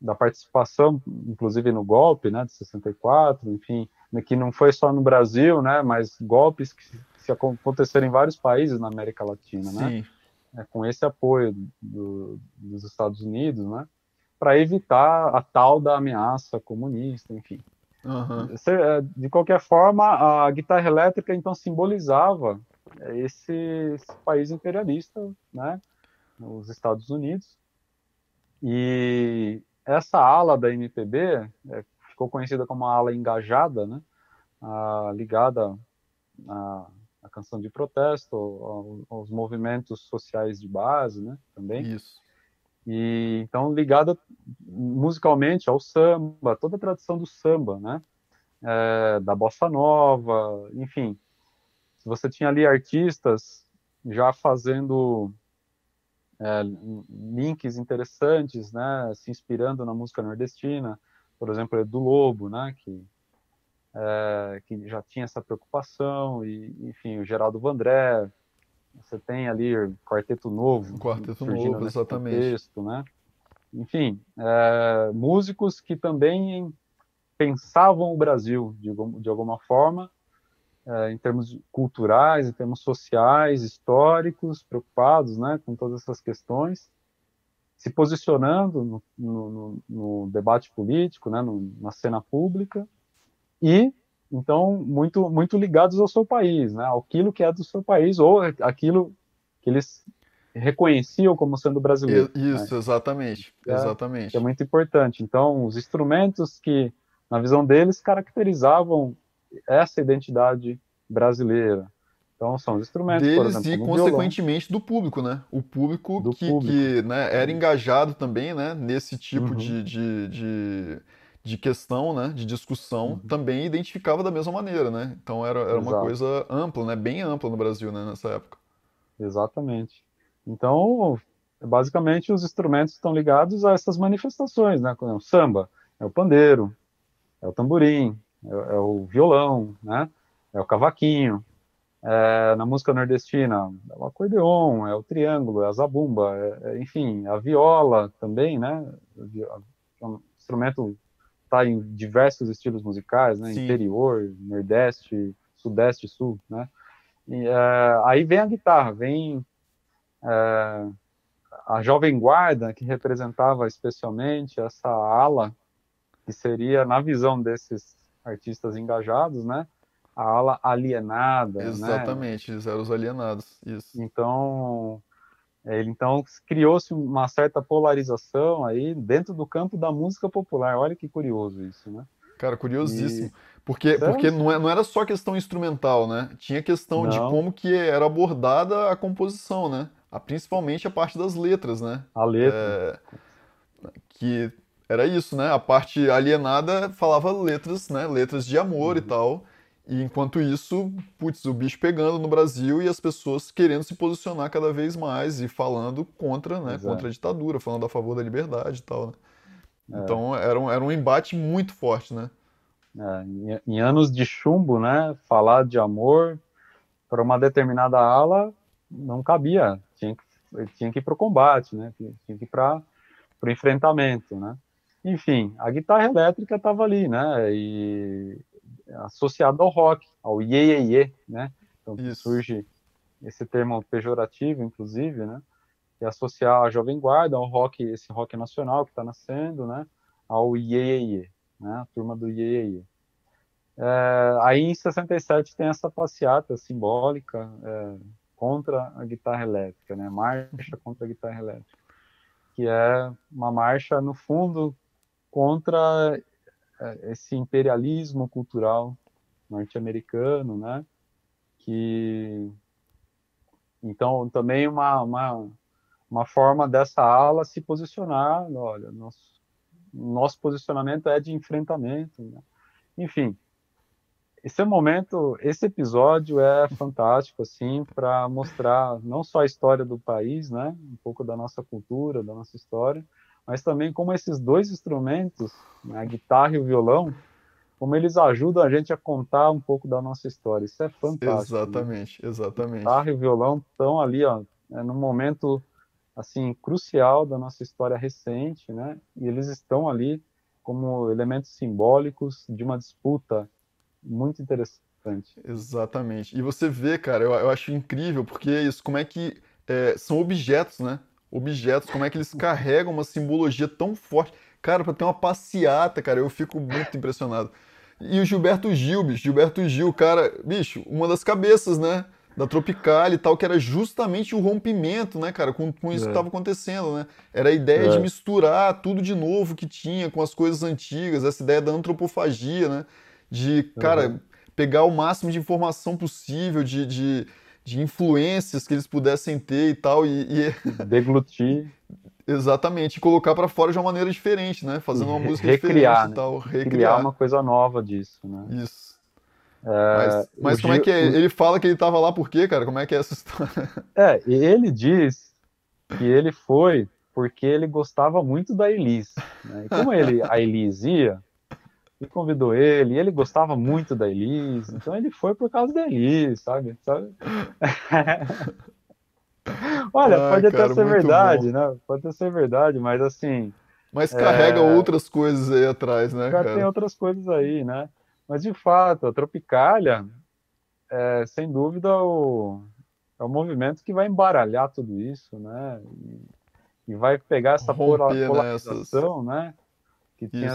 da participação, inclusive no golpe né, de 64, enfim, que não foi só no Brasil, né, mas golpes que se acontecer em vários países na América Latina, né? Sim. né? É, com esse apoio do, dos Estados Unidos, né? Para evitar a tal da ameaça comunista, enfim. Uhum. De qualquer forma, a guitarra elétrica então simbolizava esse, esse país imperialista, né? Os Estados Unidos. E essa ala da MPB é, ficou conhecida como a ala engajada, né? Ah, ligada a a canção de protesto, aos movimentos sociais de base, né, também. Isso. E então ligada musicalmente ao samba, toda a tradição do samba, né, é, da bossa nova, enfim. Você tinha ali artistas já fazendo é, links interessantes, né, se inspirando na música nordestina, por exemplo, Edu Lobo, né, que é, que já tinha essa preocupação, e, enfim, o Geraldo Vandré, você tem ali Quarteto Novo. Quarteto Novo, exatamente. Contexto, né? Enfim, é, músicos que também pensavam o Brasil de, de alguma forma, é, em termos culturais, em termos sociais, históricos, preocupados né, com todas essas questões, se posicionando no, no, no debate político, né, no, na cena pública, e então muito muito ligados ao seu país, né? Aquilo que é do seu país ou aquilo que eles reconheciam como sendo brasileiro. Isso, né? exatamente, é, exatamente. É muito importante. Então, os instrumentos que, na visão deles, caracterizavam essa identidade brasileira. Então, são os instrumentos, deles exemplo, e, consequentemente, violão. do público, né? O público do que, público. que né, era engajado também, né? Nesse tipo uhum. de, de, de, de, questão, né? De discussão, uhum. também identificava da mesma maneira, né? Então, era, era uma coisa ampla, né? Bem ampla no Brasil, né? Nessa época. Exatamente. Então, basicamente, os instrumentos estão ligados a essas manifestações, né? O samba é o pandeiro, é o tamborim, é, é o violão, né? É o cavaquinho. É, na música nordestina, é o acordeon, é o triângulo, é a zabumba, é, é, enfim, a viola também, né? É um instrumento está em diversos estilos musicais, né? Sim. Interior, Nordeste, Sudeste, Sul, né? E, é, aí vem a guitarra, vem é, a Jovem Guarda, que representava especialmente essa ala, que seria, na visão desses artistas engajados, né, a ala alienada. Né? Exatamente, né? eles eram os alienados, isso. Então, ele então criou-se uma certa polarização aí dentro do campo da música popular. Olha que curioso isso, né? Cara, curiosíssimo. E... Porque, porque não, é, não era só questão instrumental, né? Tinha questão não. de como que era abordada a composição, né? a, principalmente a parte das letras, né? A letra. É, que era isso, né? A parte alienada falava letras, né? Letras de amor uhum. e tal. E enquanto isso, putz, o bicho pegando no Brasil e as pessoas querendo se posicionar cada vez mais e falando contra, né? Exato. Contra a ditadura, falando a favor da liberdade e tal, né? É. Então era um, era um embate muito forte, né? É, em, em anos de chumbo, né? Falar de amor para uma determinada ala não cabia tinha que, tinha que ir para o combate, né? Tinha que ir para o enfrentamento, né? Enfim, a guitarra elétrica estava ali, né? E associada ao rock, ao iê, iê, iê né? Então Isso. surge esse termo pejorativo, inclusive, né? Que é associar a Jovem Guarda ao rock, esse rock nacional que está nascendo, né? Ao iê, iê, iê, né? A turma do iê, iê, iê. É, aí em 67 tem essa passeata simbólica, é, contra a guitarra elétrica, né? Marcha contra a guitarra elétrica, que é uma marcha no fundo contra esse imperialismo cultural norte-americano, né? Que então também uma, uma uma forma dessa ala se posicionar, olha, nosso nosso posicionamento é de enfrentamento, né? enfim, esse momento, esse episódio é fantástico, assim, para mostrar não só a história do país, né, um pouco da nossa cultura, da nossa história, mas também como esses dois instrumentos, né, a guitarra e o violão, como eles ajudam a gente a contar um pouco da nossa história. Isso é fantástico. Né? Exatamente, né? exatamente. A guitarra e o violão estão ali, ó, é num momento assim crucial da nossa história recente, né? E eles estão ali como elementos simbólicos de uma disputa muito interessante. Exatamente. E você vê, cara, eu, eu acho incrível, porque é isso, como é que é, são objetos, né? Objetos, como é que eles carregam uma simbologia tão forte. Cara, para ter uma passeata, cara, eu fico muito impressionado. E o Gilberto Gil, bicho, Gilberto Gil, cara, bicho, uma das cabeças, né? Da Tropical e tal, que era justamente o rompimento, né, cara, com, com isso é. que estava acontecendo, né? Era a ideia é. de misturar tudo de novo que tinha com as coisas antigas, essa ideia da antropofagia, né? de, cara, uhum. pegar o máximo de informação possível, de, de, de, influências que eles pudessem ter e tal, e. e... <laughs> Deglutir. Exatamente, e colocar para fora de uma maneira diferente, né? Fazendo uma música recriar, diferente né? e tal. Recriar. Criar uma coisa nova disso, né? Isso. É, mas, mas como Gil, é que é? Ele fala que ele estava lá por quê, cara? Como é que é essa história? <laughs> É, ele diz que ele foi porque ele gostava muito da Elis. Né? E como ele, a Elis ia, e convidou ele, e ele gostava muito da Elis, então ele foi por causa da Elis, sabe? sabe? <laughs> Olha, pode cara, até ser verdade, bom. né? Pode até ser verdade, mas assim. Mas carrega é... outras coisas aí atrás, né? Cara? Tem outras coisas aí, né? Mas de fato, a Tropicália é sem dúvida o, é o movimento que vai embaralhar tudo isso, né? E, e vai pegar essa Romper, polarização, né? né? Que tinha,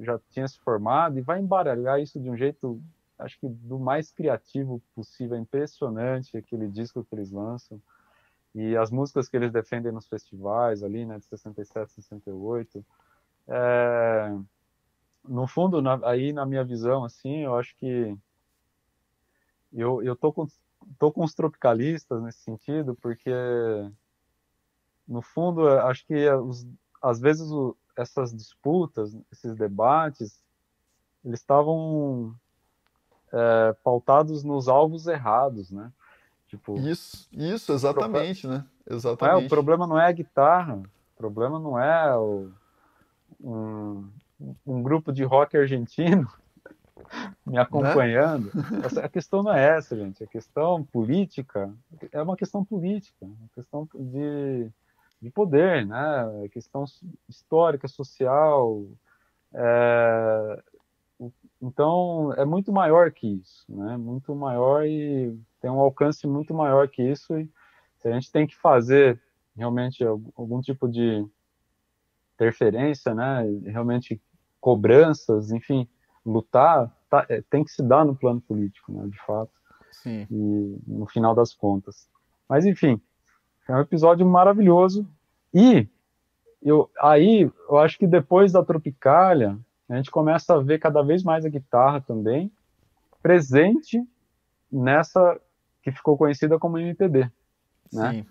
já tinha se formado e vai embaralhar isso de um jeito acho que do mais criativo possível, é impressionante aquele disco que eles lançam. E as músicas que eles defendem nos festivais ali, né, de 67, 68. É, no fundo, na, aí na minha visão, assim, eu acho que eu, eu tô, com, tô com os tropicalistas nesse sentido, porque no fundo, acho que os, às vezes o, essas disputas, esses debates, eles estavam é, pautados nos alvos errados, né? Tipo, isso, isso, exatamente, né? Exatamente. É, o problema não é a guitarra, o problema não é o, um, um grupo de rock argentino <laughs> me acompanhando. Né? A questão não é essa, gente. A questão política é uma questão política, uma questão de, de poder, né? Questão histórica, social. É, então, é muito maior que isso, né? Muito maior e tem um alcance muito maior que isso. E se a gente tem que fazer realmente algum tipo de interferência, né? Realmente cobranças, enfim, lutar, tá, é, tem que se dar no plano político, né? De fato. Sim. E no final das contas. Mas enfim, é um episódio maravilhoso e eu aí eu acho que depois da Tropicália a gente começa a ver cada vez mais a guitarra também presente nessa que ficou conhecida como MPB, né? Sim.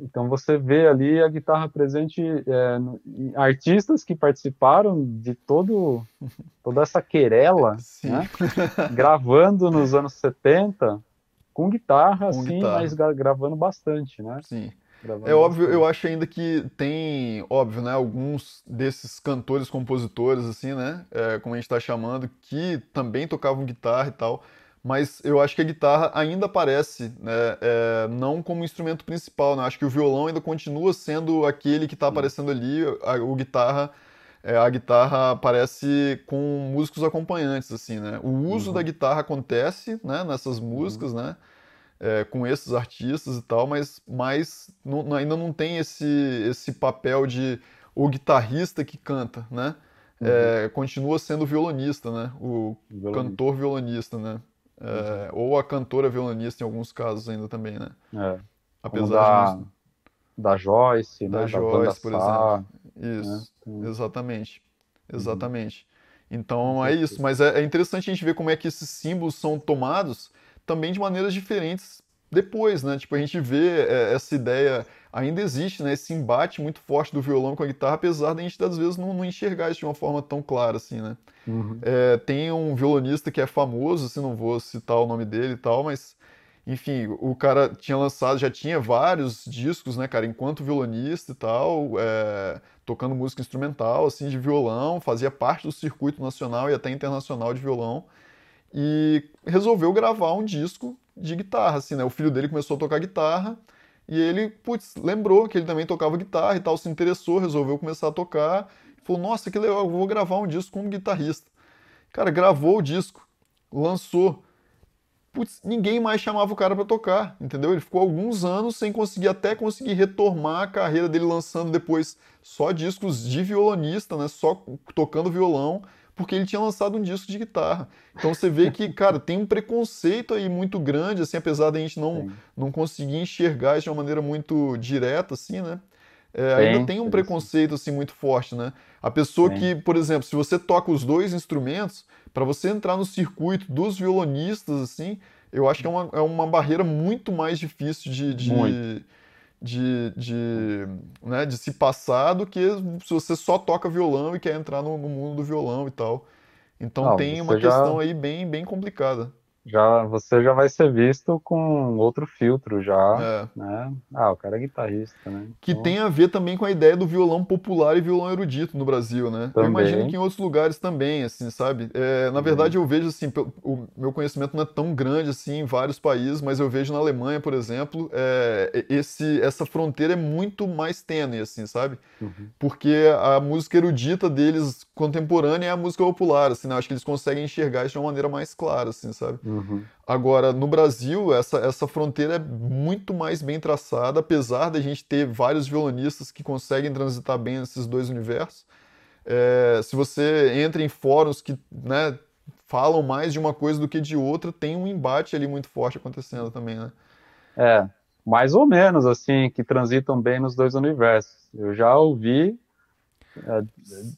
Então você vê ali a guitarra presente é, em artistas que participaram de todo <laughs> toda essa querela, né? gravando nos anos 70 com guitarra, com assim, guitarra. mas gravando bastante, né? Sim. É óbvio, eu acho ainda que tem, óbvio, né, alguns desses cantores, compositores, assim, né, é, como a gente está chamando, que também tocavam guitarra e tal, mas eu acho que a guitarra ainda aparece, né, é, não como instrumento principal, né, acho que o violão ainda continua sendo aquele que está aparecendo ali, a, o guitarra, é, a guitarra aparece com músicos acompanhantes, assim, né, o uso uhum. da guitarra acontece, né, nessas músicas, uhum. né, é, com esses artistas e tal, mas, mas não, ainda não tem esse, esse papel de o guitarrista que canta, né? Uhum. É, continua sendo o violonista, né? O violonista. cantor violonista, né? É, uhum. Ou a cantora violonista em alguns casos ainda também, né? É. Apesar da, da Joyce, da né? Joyce, por exemplo. Isso, né? Exatamente. Uhum. Exatamente. Então é isso, mas é, é interessante a gente ver como é que esses símbolos são tomados também de maneiras diferentes depois, né? Tipo, a gente vê é, essa ideia, ainda existe, né? Esse embate muito forte do violão com a guitarra, apesar de a gente, às vezes, não, não enxergar isso de uma forma tão clara, assim, né? Uhum. É, tem um violonista que é famoso, assim, não vou citar o nome dele e tal, mas, enfim, o cara tinha lançado, já tinha vários discos, né, cara, enquanto violonista e tal, é, tocando música instrumental, assim, de violão, fazia parte do circuito nacional e até internacional de violão, e resolveu gravar um disco de guitarra, assim, né? O filho dele começou a tocar guitarra e ele, putz, lembrou que ele também tocava guitarra e tal, se interessou, resolveu começar a tocar. Falou, nossa, que legal, vou gravar um disco como guitarrista. Cara, gravou o disco, lançou. Putz, ninguém mais chamava o cara para tocar, entendeu? Ele ficou alguns anos sem conseguir até conseguir retomar a carreira dele lançando depois só discos de violonista, né? Só tocando violão porque ele tinha lançado um disco de guitarra. Então você vê que, cara, tem um preconceito aí muito grande, assim, apesar da gente não, não conseguir enxergar isso de uma maneira muito direta, assim, né? É, ainda tem um preconceito assim muito forte, né? A pessoa que, por exemplo, se você toca os dois instrumentos, para você entrar no circuito dos violonistas, assim, eu acho que é uma, é uma barreira muito mais difícil de, de, de, de, né, de se passar do que se você só toca violão e quer entrar no, no mundo do violão e tal. Então Não, tem uma já... questão aí bem, bem complicada já você já vai ser visto com outro filtro já, é. né? Ah, o cara é guitarrista, né? Que então... tem a ver também com a ideia do violão popular e violão erudito no Brasil, né? Também. Eu imagino que em outros lugares também, assim, sabe? É, na verdade, uhum. eu vejo assim, o meu conhecimento não é tão grande assim em vários países, mas eu vejo na Alemanha, por exemplo, é, esse, essa fronteira é muito mais tênue, assim, sabe? Uhum. Porque a música erudita deles contemporânea é a música popular, assim, né? Acho que eles conseguem enxergar isso de uma maneira mais clara, assim, sabe? Uhum. Uhum. Agora, no Brasil, essa, essa fronteira é muito mais bem traçada, apesar da gente ter vários violonistas que conseguem transitar bem nesses dois universos. É, se você entra em fóruns que né, falam mais de uma coisa do que de outra, tem um embate ali muito forte acontecendo também, né? É, mais ou menos, assim, que transitam bem nos dois universos. Eu já ouvi... É,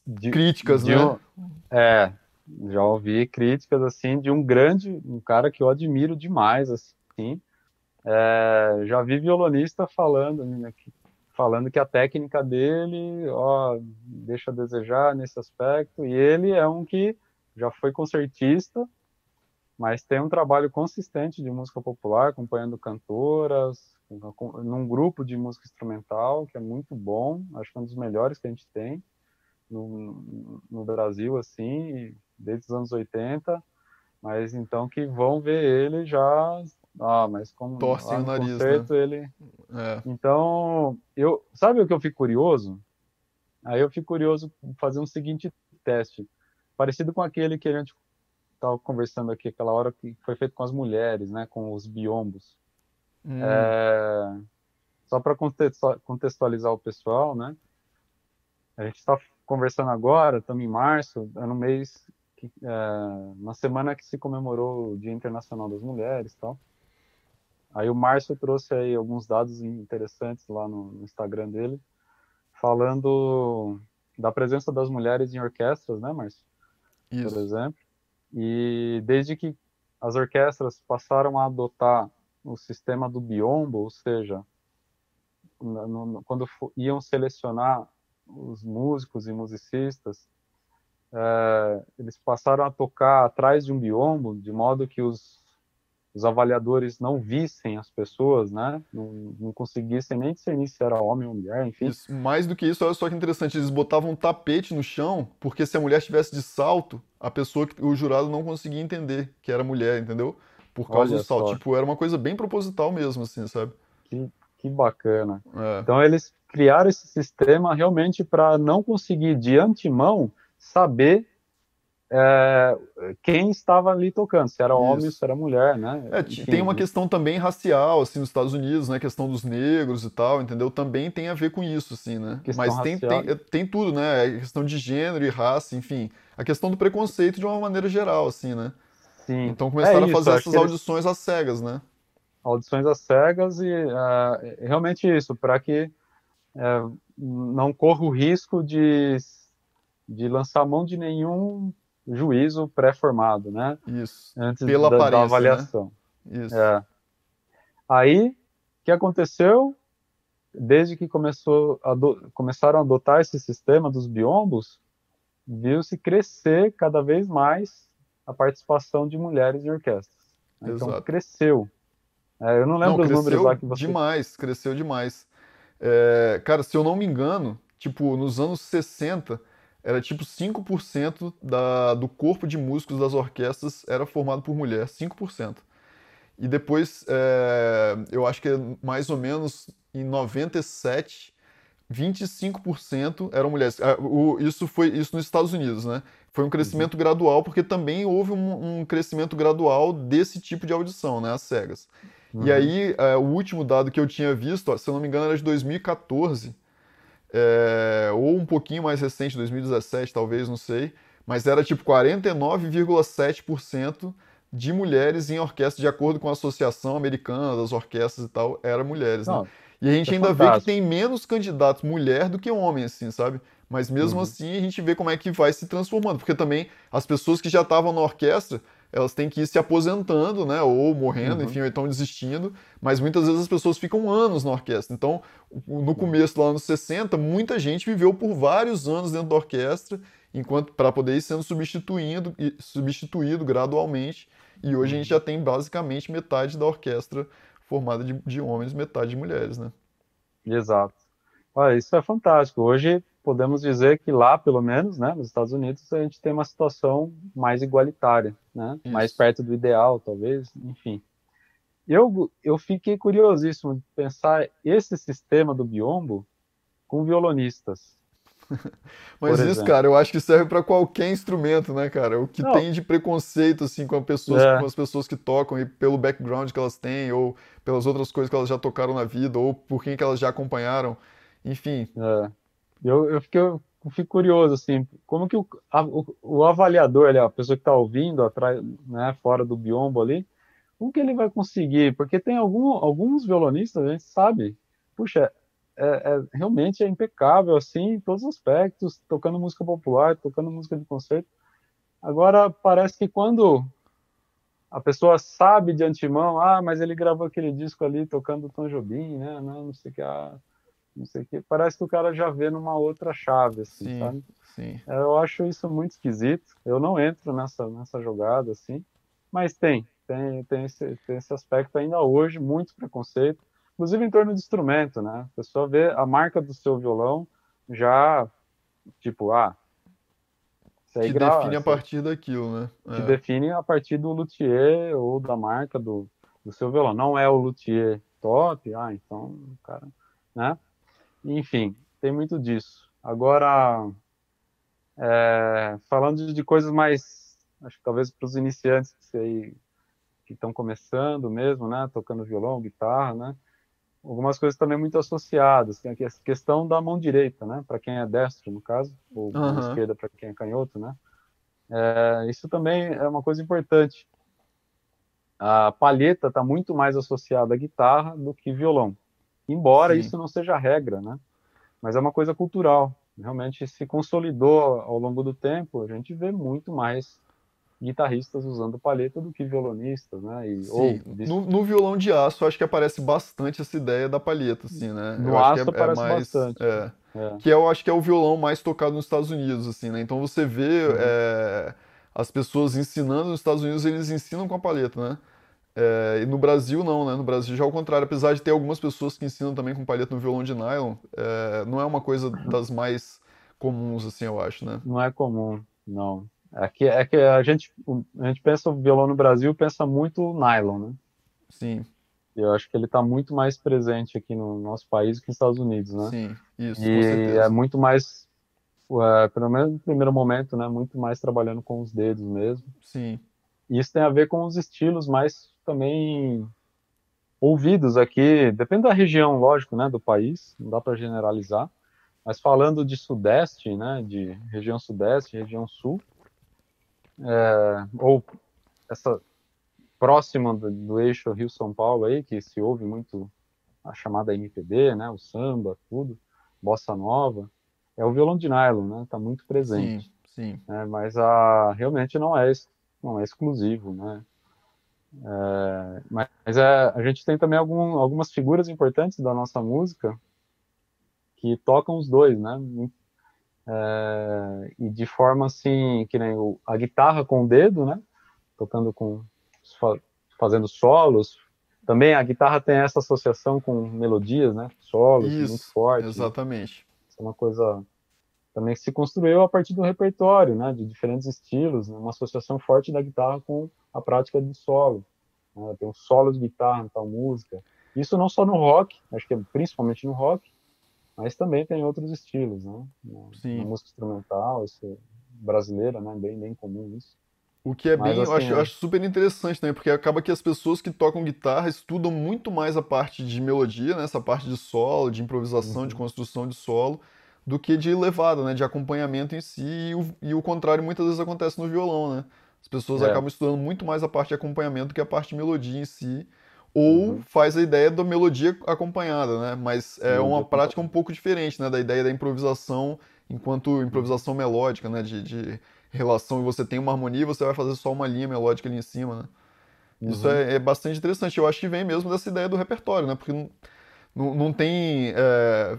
de, críticas, de, né? é, já ouvi críticas, assim, de um grande, um cara que eu admiro demais, assim, é, já vi violonista falando, né, que, falando que a técnica dele, ó, deixa a desejar nesse aspecto, e ele é um que já foi concertista, mas tem um trabalho consistente de música popular, acompanhando cantoras, num grupo de música instrumental, que é muito bom, acho que é um dos melhores que a gente tem no, no Brasil, assim, desde os anos 80, mas então que vão ver ele já ah, mas como torcem o nariz, concerto, né? ele. É. Então, eu, sabe o que eu fico curioso? Aí eu fico curioso fazer um seguinte teste, parecido com aquele que a gente estava conversando aqui aquela hora que foi feito com as mulheres, né, com os biombos. Hum. É, só para contextualizar o pessoal, né? A gente está conversando agora, estamos em março, é no mês que, é, na semana que se comemorou o Dia Internacional das Mulheres, tal. Aí o Márcio trouxe aí alguns dados interessantes lá no, no Instagram dele, falando da presença das mulheres em orquestras, né, Márcio? Isso. Por exemplo. E desde que as orquestras passaram a adotar o sistema do biombo, ou seja, no, no, quando iam selecionar os músicos e musicistas, é, eles passaram a tocar atrás de um biombo, de modo que os os avaliadores não vissem as pessoas, né? Não, não conseguissem nem discernir se era homem ou mulher, enfim. Isso, mais do que isso, olha só que interessante, eles botavam um tapete no chão, porque se a mulher estivesse de salto, a pessoa, o jurado não conseguia entender que era mulher, entendeu? Por causa olha do salto. Só. Tipo, era uma coisa bem proposital mesmo, assim, sabe? Que, que bacana. É. Então eles criaram esse sistema realmente para não conseguir de antemão saber é, quem estava ali tocando, se era Isso. homem ou se era mulher, né? É, Enfim, tem uma questão também racial, assim, nos Estados Unidos, né? A questão dos negros e tal, entendeu? Também tem a ver com isso, assim, né? Mas tem, tem, tem, tudo, né? A questão de gênero e raça, enfim. A questão do preconceito de uma maneira geral, assim, né? Sim. Então começaram é isso, a fazer essas audições eles... às cegas, né? Audições às cegas e uh, realmente isso, para que uh, não corra o risco de, de lançar mão de nenhum juízo pré-formado, né? Isso. Antes Pela da, aparência, da né? avaliação. Né? Isso. É. Aí, o que aconteceu? Desde que começou a do... começaram a adotar esse sistema dos biombos, viu-se crescer cada vez mais a participação de mulheres em orquestras. Então, Exato. cresceu. É, eu não lembro não, os números lá que você... demais, cresceu demais. É, cara, se eu não me engano, tipo, nos anos 60, era tipo 5% da, do corpo de músicos das orquestras era formado por mulher, 5%. E depois, é, eu acho que é mais ou menos em 97, 25% eram mulheres. O, isso foi isso nos Estados Unidos, né? Foi um crescimento uhum. gradual, porque também houve um, um, crescimento gradual desse tipo de audição, né? As cegas. Uhum. E aí, é, o último dado que eu tinha visto, ó, se eu não me engano, era de 2014 é, ou um pouquinho mais recente, 2017 talvez, não sei, mas era tipo 49,7% de mulheres em orquestra, de acordo com a Associação Americana das Orquestras e tal, eram mulheres, né? E a gente é ainda fantástico. vê que tem menos candidatos mulher do que homem, assim, sabe? Mas mesmo uhum. assim a gente vê como é que vai se transformando, porque também as pessoas que já estavam na orquestra elas têm que ir se aposentando, né? Ou morrendo, uhum. enfim, ou estão desistindo. Mas muitas vezes as pessoas ficam anos na orquestra. Então, no começo, lá nos 60, muita gente viveu por vários anos dentro da orquestra, enquanto para poder ir sendo substituído, substituído gradualmente. E hoje a gente já tem basicamente metade da orquestra formada de, de homens, metade de mulheres, né? Exato. Olha, isso é fantástico. Hoje podemos dizer que lá, pelo menos, né, nos Estados Unidos, a gente tem uma situação mais igualitária, né, Isso. mais perto do ideal, talvez, enfim. Eu, eu fiquei curiosíssimo de pensar esse sistema do biombo com violonistas. <laughs> Mas isso, exemplo. cara, eu acho que serve para qualquer instrumento, né, cara? O que Não. tem de preconceito, assim, com, pessoas, é. com as pessoas que tocam e pelo background que elas têm, ou pelas outras coisas que elas já tocaram na vida, ou por quem que elas já acompanharam, enfim. É. Eu, eu fiquei fico curioso, assim, como que o, a, o, o, avaliador, ali, a pessoa que está ouvindo atrás, né, fora do biombo ali, como que ele vai conseguir? Porque tem algum, alguns violonistas, a gente sabe, puxa, é, é, realmente é impecável, assim, em todos os aspectos, tocando música popular, tocando música de concerto. Agora, parece que quando a pessoa sabe de antemão, ah, mas ele gravou aquele disco ali tocando Tom Jobim, né, não, não sei o que, ah, não sei o que, parece que o cara já vê numa outra chave, assim, sim, sabe? Sim. É, eu acho isso muito esquisito, eu não entro nessa, nessa jogada, assim, mas tem, tem, tem, esse, tem esse aspecto ainda hoje, muito preconceito, inclusive em torno de instrumento, né? A pessoa vê a marca do seu violão já, tipo, ah, que grava, define a partir daquilo, né? É. define a partir do luthier ou da marca do, do seu violão. Não é o luthier top, ah, então, cara, né? Enfim, tem muito disso. Agora, é, falando de coisas mais, acho que talvez para os iniciantes que estão começando mesmo, né, tocando violão, guitarra, né, algumas coisas também muito associadas. Tem aqui a questão da mão direita, né? Para quem é destro, no caso, ou uhum. mão esquerda para quem é canhoto, né? É, isso também é uma coisa importante. A palheta está muito mais associada à guitarra do que violão, embora Sim. isso não seja regra, né? Mas é uma coisa cultural. Realmente se consolidou ao longo do tempo. A gente vê muito mais guitarristas usando palheta do que violonistas, né? E, Sim, ou, no, no, violão de aço acho que aparece bastante essa ideia da palheta, assim, né? No eu aço acho que é, é aparece é mais, bastante. É, é. Que eu acho que é o violão mais tocado nos Estados Unidos, assim, né? Então você vê uhum. é, as pessoas ensinando nos Estados Unidos, eles ensinam com a palheta, né? É, e no Brasil não, né? No Brasil já é o contrário, apesar de ter algumas pessoas que ensinam também com palheta no violão de nylon, é, não é uma coisa das mais comuns, assim, eu acho, né? Não é comum, não. É que, é que a, gente, a gente pensa o violão no Brasil, pensa muito nylon, né? Sim. Eu acho que ele está muito mais presente aqui no nosso país que nos Estados Unidos, né? Sim, isso, e é muito mais, é, pelo menos no primeiro momento, né? Muito mais trabalhando com os dedos mesmo. Sim. E isso tem a ver com os estilos mais também ouvidos aqui, depende da região, lógico, né? Do país, não dá para generalizar. Mas falando de sudeste, né? De região sudeste, região sul, é, ou essa próxima do, do eixo Rio-São Paulo aí, que se ouve muito a chamada MPB, né, o samba, tudo, bossa nova, é o violão de nylon, né, tá muito presente. Sim, sim. É, mas a, realmente não é, não é exclusivo, né. É, mas é, a gente tem também algum, algumas figuras importantes da nossa música que tocam os dois, né, é, e de forma assim, que nem o, a guitarra com o dedo, né? Tocando com. fazendo solos. Também a guitarra tem essa associação com melodias, né? Solos Isso, muito fortes. Exatamente. Isso é uma coisa também se construiu a partir do repertório, né? De diferentes estilos, né? uma associação forte da guitarra com a prática de solo. Né? Tem um solo de guitarra em tal música. Isso não só no rock, acho que é principalmente no rock, mas também tem outros estilos, né? Na, na música instrumental, isso, brasileira, né? Bem, bem comum isso. O que é Mas, bem, assim, eu, acho, é... eu acho super interessante também, porque acaba que as pessoas que tocam guitarra estudam muito mais a parte de melodia, né, essa parte de solo, de improvisação, uhum. de construção de solo, do que de levada, né, de acompanhamento em si, e o, e o contrário muitas vezes acontece no violão, né? As pessoas é. acabam estudando muito mais a parte de acompanhamento do que a parte de melodia em si, ou uhum. faz a ideia da melodia acompanhada, né? Mas é uma prática um pouco diferente, né? Da ideia da improvisação enquanto improvisação melódica, né? De, de relação, e você tem uma harmonia e você vai fazer só uma linha melódica ali em cima, né? Uhum. Isso é, é, bastante interessante. Eu acho que vem mesmo dessa ideia do repertório, né? Porque não, não, não tem... É...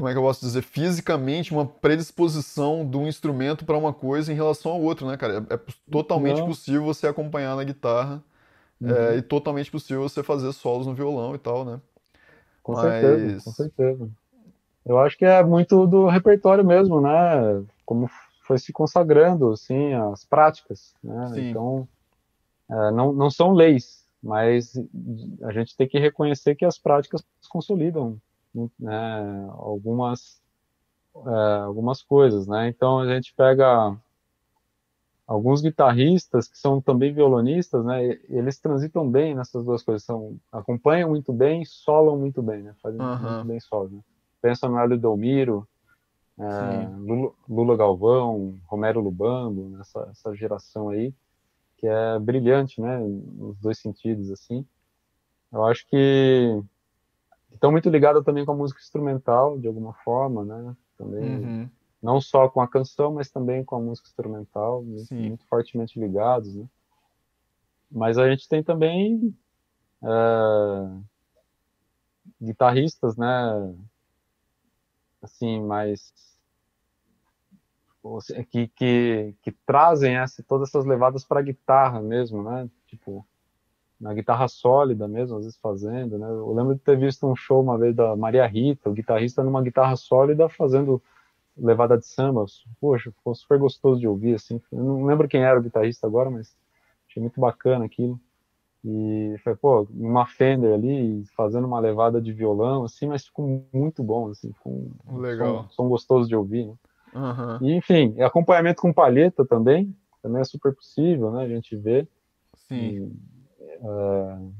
Como é que eu posso dizer? Fisicamente, uma predisposição de um instrumento para uma coisa em relação ao outro, né, cara? É, é totalmente não. possível você acompanhar na guitarra é, uhum. É, e totalmente possível você fazer solos no violão e tal, né? Com Mas... certeza, com certeza. Eu acho que é muito do repertório mesmo, né? Como foi se consagrando, assim, as práticas, né? Sim. Então, é, não, não são leis, mas a gente tem que reconhecer que as práticas consolidam né, algumas, é, algumas coisas, né? Então, a gente pega alguns guitarristas que são também violonistas, né? Eles transitam bem nessas duas coisas, são, acompanham muito bem, solam muito bem, né? Fazem uhum. muito bem solos, né? Pensa no Hélio Delmiro, é, Lula, Lula, Galvão, Romero Lubambo, essa, essa geração aí, que é brilhante, né, nos dois sentidos, assim. Eu acho que estão muito ligados também com a música instrumental, de alguma forma, né, também, uhum. não só com a canção, mas também com a música instrumental, muito, muito fortemente ligados, né. Mas a gente tem também é, guitarristas, né, assim, mais que, que, que trazem essa, todas essas levadas para a guitarra mesmo, né? Tipo, na guitarra sólida mesmo, às vezes fazendo, né? Eu lembro de ter visto um show uma vez da Maria Rita, o guitarrista numa guitarra sólida fazendo levada de samba. Poxa, ficou super gostoso de ouvir, assim. Eu não lembro quem era o guitarrista agora, mas achei muito bacana aquilo. E foi, pô, uma Fender ali, fazendo uma levada de violão, assim, mas ficou muito bom, assim, ficou um Legal. Som, som gostoso de ouvir, né? Uhum. E, enfim, acompanhamento com palheta também, também é super possível, né? A gente vê. Sim. E, uh,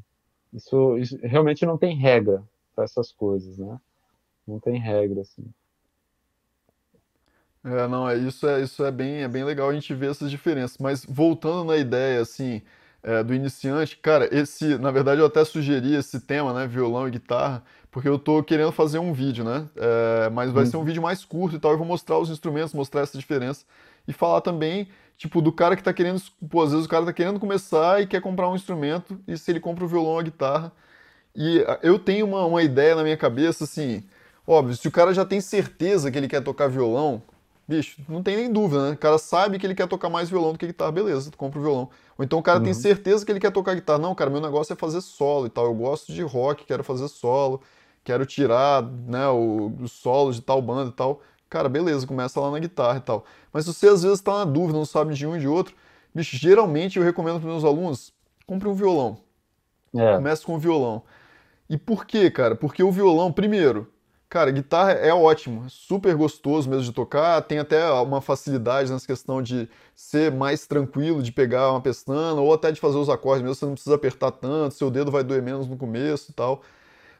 isso, isso, realmente não tem regra para essas coisas, né? Não tem regra, assim. É, não, é, isso, é, isso é, bem, é bem legal a gente ver essas diferenças. Mas voltando na ideia, assim, é, do iniciante, cara, esse, na verdade eu até sugeri esse tema, né, violão e guitarra, porque eu tô querendo fazer um vídeo, né, é, mas vai ser um uhum. vídeo mais curto e tal, eu vou mostrar os instrumentos, mostrar essa diferença e falar também, tipo, do cara que tá querendo, pô, às vezes o cara tá querendo começar e quer comprar um instrumento, e se ele compra o violão ou a guitarra, e eu tenho uma, uma ideia na minha cabeça, assim, óbvio, se o cara já tem certeza que ele quer tocar violão, bicho, não tem nem dúvida, né? O cara sabe que ele quer tocar mais violão do que guitarra, beleza, tu compra o violão. Ou então o cara uhum. tem certeza que ele quer tocar guitarra. Não, cara, meu negócio é fazer solo e tal. Eu gosto de rock, quero fazer solo, quero tirar né, o, o solo de tal banda e tal. Cara, beleza, começa lá na guitarra e tal. Mas se você às vezes está na dúvida, não sabe de um e de outro, bicho, geralmente eu recomendo para meus alunos, compre um violão. É. Comece com o violão. E por quê, cara? Porque o violão, primeiro, Cara, guitarra é ótimo, é super gostoso mesmo de tocar, tem até uma facilidade nessa questão de ser mais tranquilo, de pegar uma pestana, ou até de fazer os acordes mesmo, você não precisa apertar tanto, seu dedo vai doer menos no começo e tal.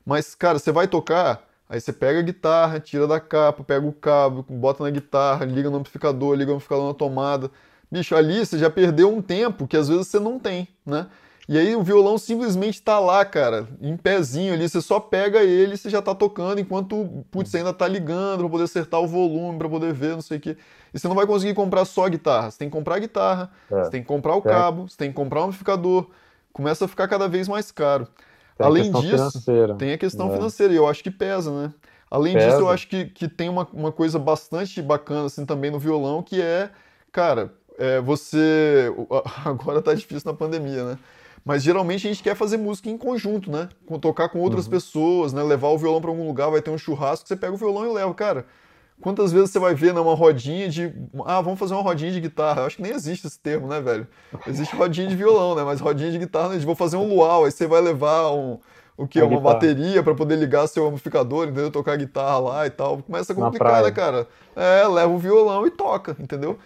Mas, cara, você vai tocar, aí você pega a guitarra, tira da capa, pega o cabo, bota na guitarra, liga no amplificador, liga o amplificador na tomada. Bicho, ali você já perdeu um tempo que às vezes você não tem, né? E aí o violão simplesmente tá lá, cara, em pezinho ali, você só pega ele e você já tá tocando, enquanto, putz, ainda tá ligando pra poder acertar o volume, pra poder ver, não sei o quê. E você não vai conseguir comprar só a guitarra, você tem que comprar a guitarra, é. você tem que comprar o é. cabo, você tem que comprar o amplificador, começa a ficar cada vez mais caro. Tem Além disso, financeira. tem a questão é. financeira, e eu acho que pesa, né? Além pesa. disso, eu acho que, que tem uma, uma coisa bastante bacana, assim, também no violão, que é, cara, é, você... <laughs> Agora tá difícil na pandemia, né? Mas geralmente a gente quer fazer música em conjunto, né? Tocar com outras uhum. pessoas, né? Levar o violão para algum lugar, vai ter um churrasco, você pega o violão e leva. Cara, quantas vezes você vai ver numa rodinha de. Ah, vamos fazer uma rodinha de guitarra. Eu acho que nem existe esse termo, né, velho? Existe rodinha de violão, né? Mas rodinha de guitarra, né? vou fazer um luau, aí você vai levar um. O que? Uma guitarra. bateria para poder ligar seu amplificador, entendeu? Tocar guitarra lá e tal. Começa a complicar, né, cara? É, leva o violão e toca, entendeu?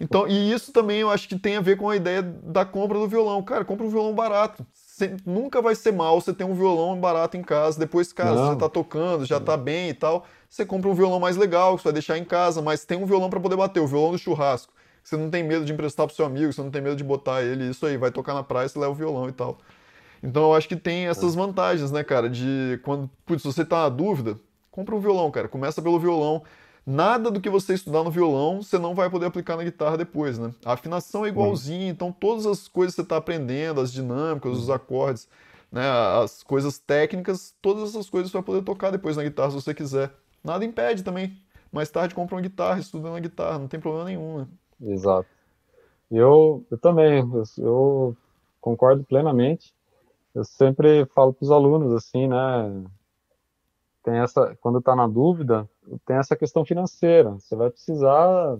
Então, e isso também eu acho que tem a ver com a ideia da compra do violão. Cara, compra um violão barato. Você, nunca vai ser mal você ter um violão barato em casa. Depois, cara, Não. você tá tocando, já tá bem e tal, você compra um violão mais legal, que você vai deixar em casa, mas tem um violão para poder bater, o violão do churrasco. Você não tem medo de emprestar pro seu amigo, você não tem medo de botar ele, isso aí, vai tocar na praia, você leva o violão e tal. Então eu acho que tem essas vantagens, né, cara, de quando, putz, você tá na dúvida, compra um violão, cara, começa pelo violão, nada do que você estudar no violão você não vai poder aplicar na guitarra depois, né? A afinação é igualzinha, então todas as coisas que você está aprendendo, as dinâmicas, os acordes, né, as coisas técnicas, todas essas coisas você vai poder tocar depois na guitarra se você quiser. Nada impede também. Mais tarde compra uma guitarra, estuda na guitarra, não tem problema nenhum. Né? Exato. Eu, eu também, eu, eu concordo plenamente. Eu sempre falo para os alunos assim, né? Tem essa, quando está na dúvida, tem essa questão financeira. Você vai precisar.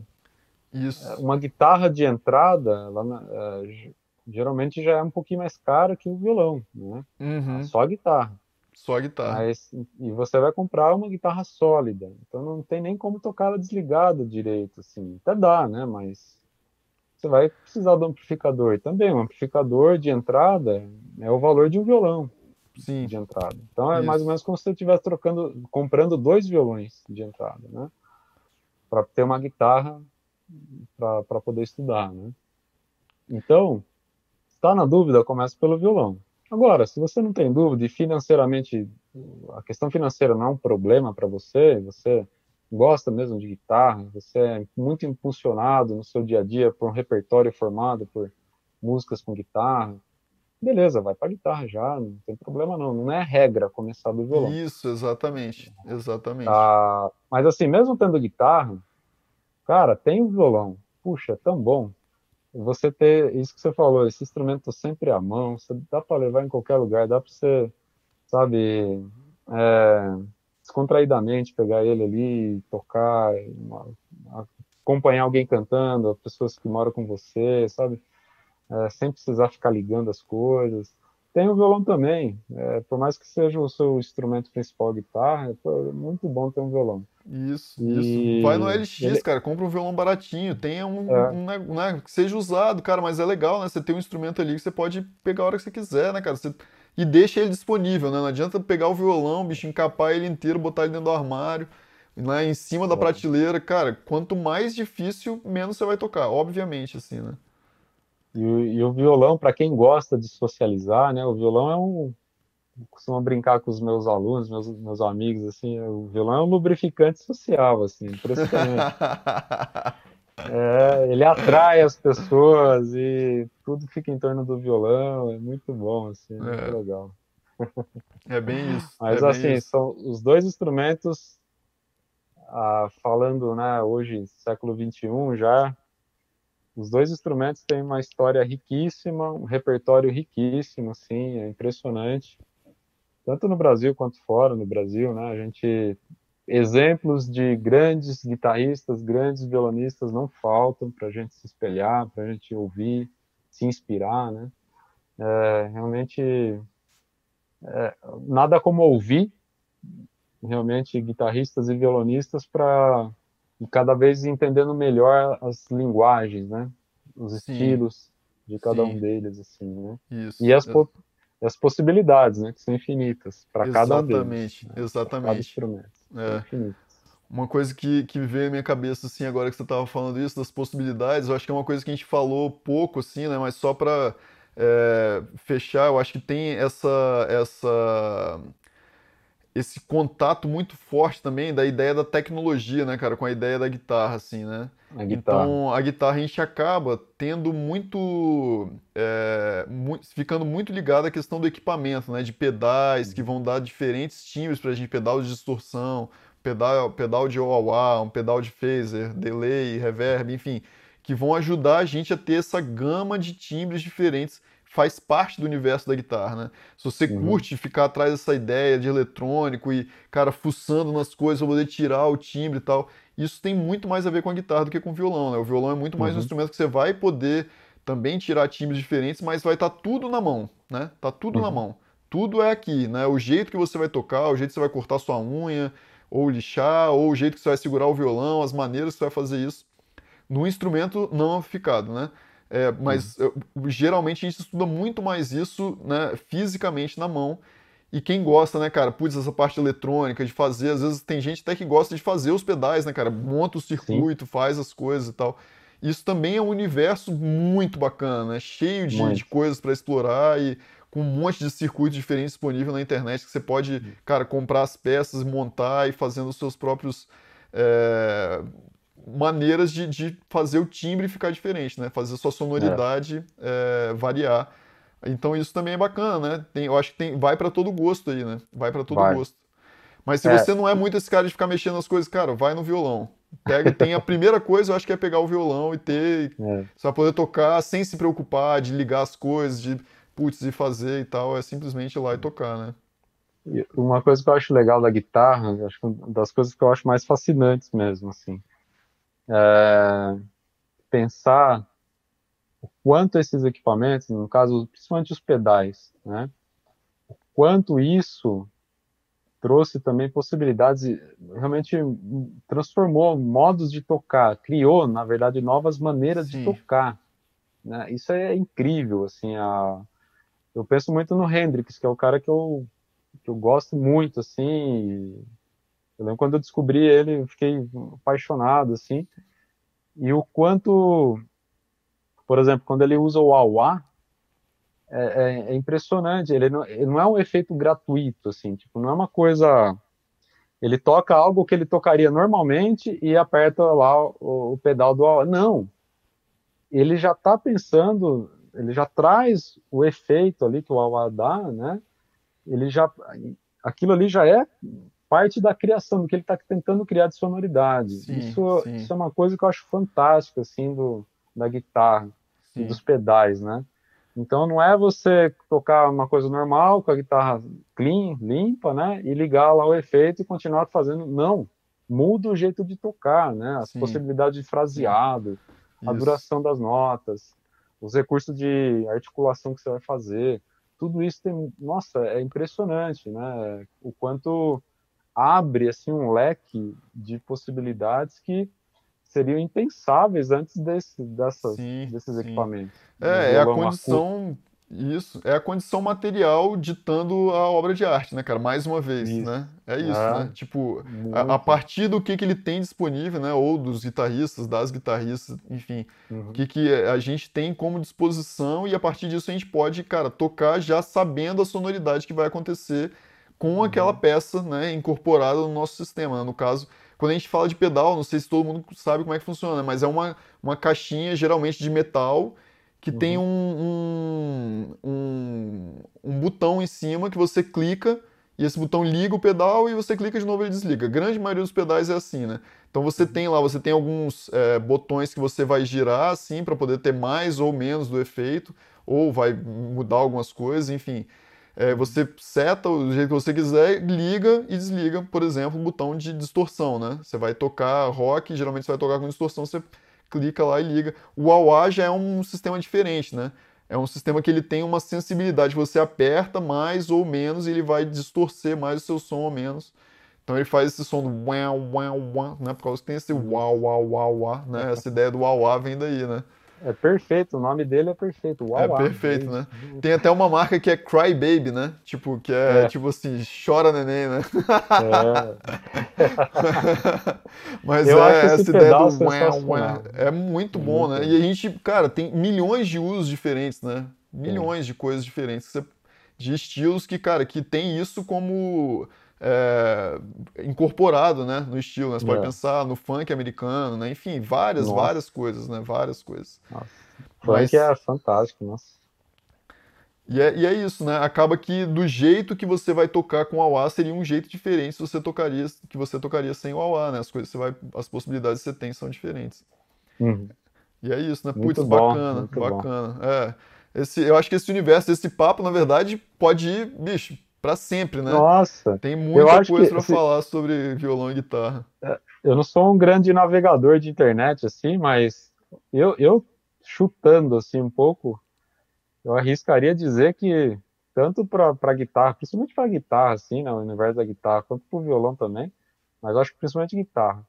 Isso. É, uma guitarra de entrada, na, é, geralmente já é um pouquinho mais cara que o violão, né? Uhum. Só a guitarra. Só a guitarra. Mas, e você vai comprar uma guitarra sólida. Então não tem nem como tocar ela desligada direito, assim. Até dá, né? Mas você vai precisar do amplificador. Também, um amplificador de entrada é o valor de um violão. Sim. de entrada. Então é Isso. mais ou menos como se você estivesse trocando, comprando dois violões de entrada, né? para ter uma guitarra para poder estudar, né? Então, está na dúvida, começa pelo violão. Agora, se você não tem dúvida e financeiramente a questão financeira não é um problema para você, você gosta mesmo de guitarra, você é muito impulsionado no seu dia a dia por um repertório formado por músicas com guitarra, beleza, vai para guitarra já, não tem problema não, não é regra começar do violão. Isso, exatamente, exatamente. Ah, mas assim, mesmo tendo guitarra, cara, tem o violão, puxa, é tão bom, você ter isso que você falou, esse instrumento sempre à mão, você dá para levar em qualquer lugar, dá para você, sabe, é, descontraidamente pegar ele ali, tocar, uma, acompanhar alguém cantando, pessoas que moram com você, sabe, é, sem precisar ficar ligando as coisas. Tem o violão também, é, por mais que seja o seu instrumento principal a guitarra, é muito bom ter um violão. Isso, e... isso. Vai no LX, ele... cara, compra um violão baratinho, tenha um, é. um né, né, que seja usado, cara, mas é legal, né? Você tem um instrumento ali que você pode pegar a hora que você quiser, né, cara? Você... E deixa ele disponível, né? Não adianta pegar o violão, bicho, encapar ele inteiro, botar ele dentro do armário, né, em cima da é. prateleira. Cara, quanto mais difícil, menos você vai tocar, obviamente, assim, né? E, e o violão, para quem gosta de socializar, né? O violão é um. Costumo brincar com os meus alunos, meus, meus amigos, assim. O violão é um lubrificante social, assim, impressionante. <laughs> É, ele atrai as pessoas e tudo fica em torno do violão, é muito bom, assim, é. muito legal. É bem isso. Mas é assim, isso. são os dois instrumentos, ah, falando, né, hoje, século XXI já, os dois instrumentos têm uma história riquíssima, um repertório riquíssimo, assim, é impressionante. Tanto no Brasil quanto fora no Brasil, né? A gente exemplos de grandes guitarristas, grandes violonistas não faltam para a gente se espelhar, para a gente ouvir, se inspirar, né? É, realmente é, nada como ouvir realmente guitarristas e violonistas para e cada vez entendendo melhor as linguagens, né? Os Sim. estilos de cada Sim. um deles, assim, né? Isso. E as, po as possibilidades, né? Que são infinitas para cada um deles. Exatamente, né? exatamente. Cada instrumento. É. Uma coisa que, que veio à minha cabeça, assim, agora que você estava falando isso, das possibilidades, eu acho que é uma coisa que a gente falou pouco, assim, né? Mas só para é, fechar, eu acho que tem essa, essa esse contato muito forte também da ideia da tecnologia, né, cara, com a ideia da guitarra, assim, né? A guitarra. Então, a guitarra a gente acaba tendo muito, é, muito, ficando muito ligado à questão do equipamento, né, de pedais que vão dar diferentes timbres para a gente, pedal de distorção, pedal, pedal de wah-wah, um pedal de phaser, delay, reverb, enfim, que vão ajudar a gente a ter essa gama de timbres diferentes faz parte do universo da guitarra, né? Se você uhum. curte ficar atrás dessa ideia de eletrônico e, cara, fuçando nas coisas para poder tirar o timbre e tal, isso tem muito mais a ver com a guitarra do que com o violão, né? O violão é muito mais uhum. um instrumento que você vai poder também tirar timbres diferentes, mas vai estar tá tudo na mão, né? Tá tudo uhum. na mão. Tudo é aqui, né? O jeito que você vai tocar, o jeito que você vai cortar sua unha, ou lixar, ou o jeito que você vai segurar o violão, as maneiras que você vai fazer isso no instrumento não amplificado, né? É, mas uhum. geralmente a gente estuda muito mais isso né, fisicamente na mão. E quem gosta, né, cara, putz, essa parte eletrônica, de fazer, às vezes tem gente até que gosta de fazer os pedais, né, cara? Monta o circuito, Sim. faz as coisas e tal. Isso também é um universo muito bacana, né? Cheio de, de coisas para explorar e com um monte de circuitos diferentes disponível na internet que você pode, uhum. cara, comprar as peças, montar e fazendo os seus próprios é, maneiras de, de, fazer o timbre ficar diferente, né? Fazer a sua sonoridade é. É, variar. Então isso também é bacana, né? Tem, eu acho que tem, vai para todo gosto aí, né? Vai para todo vai. gosto. Mas se é. você não é muito esse cara de ficar mexendo nas coisas, cara, vai no violão. Pega, tem a primeira coisa, eu acho que é pegar o violão e ter. <laughs> É. Você vai poder tocar sem se preocupar de ligar as coisas, de putz, e fazer e tal. É simplesmente ir lá e tocar, né? Uma coisa que eu acho legal da guitarra, acho que uma das coisas que eu acho mais fascinantes mesmo, assim, é, pensar o quanto esses equipamentos, no caso, principalmente os pedais, né, o quanto isso trouxe também possibilidades, realmente transformou modos de tocar, criou, na verdade, novas maneiras Sim. de tocar. Né? Isso é incrível, assim, a... eu penso muito no Hendrix, que é o cara que eu, que eu gosto muito, assim, Eu quando eu descobri ele, eu fiquei apaixonado, assim. E o quanto, por exemplo, quando ele usa o auá, é, é, é, impressionante. Ele não, ele não, é um efeito gratuito, assim, tipo, não é uma coisa. Ele toca algo que ele tocaria normalmente e aperta lá o, o pedal do auá. Não. Ele já está pensando, ele já traz o efeito ali que o auá dá, né? Ele já. Aquilo ali já é parte da criação, do que ele está tentando criar de sonoridade. Sim, isso, sim. isso é uma coisa que eu acho fantástica, assim, do, da guitarra sim. e dos pedais, né? Então não é você tocar uma coisa normal com a guitarra clean, limpa, né? E ligar lá o efeito e continuar fazendo. Não. Muda o jeito de tocar, né? As possibilidades de fraseado, a duração das notas, os recursos de articulação que você vai fazer. Tudo isso tem. Nossa, é impressionante, né? O quanto abre assim um leque de possibilidades que seriam impensáveis antes desse, dessas, sim, desses sim. equipamentos. É, é a condição isso, é a condição material ditando a obra de arte, né, cara? Mais uma vez, isso. né? É isso, é, né? Tipo, a, a, partir do que, que ele tem disponível, né? Ou dos guitarristas, das guitarristas, enfim, o uhum. que, que a gente tem como disposição e a partir disso a gente pode, cara, tocar já sabendo a sonoridade que vai acontecer com uhum. aquela peça né, incorporada no nosso sistema. Né? No caso, quando a gente fala de pedal, não sei se todo mundo sabe como é que funciona, mas é uma, uma caixinha geralmente de metal que uhum. tem um, um, um, um, botão em cima que você clica e esse botão liga o pedal e você clica de novo e ele desliga. A grande maioria dos pedais é assim, né? Então você uhum. tem lá, você tem alguns é, botões que você vai girar assim para poder ter mais ou menos do efeito, ou vai mudar algumas coisas, enfim. É, você seta o jeito que você quiser, liga e desliga, por exemplo, o botão de distorção, né? Você vai tocar rock, geralmente você vai tocar com distorção, você clica lá e liga. O wah já é um sistema diferente, né? É um sistema que ele tem uma sensibilidade, você aperta mais ou menos e ele vai distorcer mais o seu som ou menos. Então ele faz esse som do wah, wah, wah, né? Por causa que tem esse wah, wah, wah, wah, né? <laughs> Essa ideia do wah, wah vem daí, né? É perfeito, o nome dele é perfeito. Uau, é perfeito, né? Tem até uma marca que é Cry Baby, né? Tipo, que é, é. tipo assim, chora neném, né? É. <laughs> Mas Eu é essa ideia do ué, ué, é muito bom, muito né? E a gente, cara, tem milhões de usos diferentes, né? Milhões de coisas diferentes, de estilos que, cara, que tem isso como é, incorporado né, no estilo. Né? Você é. pode pensar no funk americano, né? enfim, várias, nossa. várias coisas, né? Várias coisas. Nossa. Mas... Funk é fantástico, nossa. E é, e é isso, né? Acaba que do jeito que você vai tocar com o auá seria um jeito diferente se você tocaria, que você tocaria sem o auá, né? As coisas você vai, as possibilidades que você tem são diferentes. Uhum. E é isso, né? Putz, bacana, bacana. Bom. É. Esse, eu acho que esse universo, esse papo, na verdade, pode ir, bicho, para sempre, né? Nossa. Tem muita coisa para assim, falar sobre violão e guitarra. É, eu não sou um grande navegador de internet assim, mas eu, eu chutando assim um pouco, eu arriscaria dizer que tanto para guitarra, principalmente para guitarra assim, né, no universo da guitarra, quanto para o violão também, mas acho que principalmente guitarra.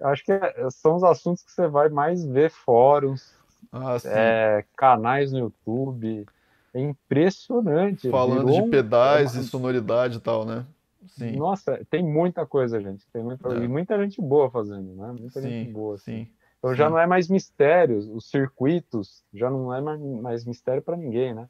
Acho que é, são os assuntos que você vai mais ver fóruns, ah, é, canais no YouTube, é impressionante. Falando de pedais e sonoridade e tal, né? Sim. Nossa, tem muita coisa, gente. Tem muita, é. E muita gente boa fazendo, né? Muita sim, gente boa. Assim. Sim. Então sim. já não é mais mistério, os circuitos já não é mais mistério para ninguém, né?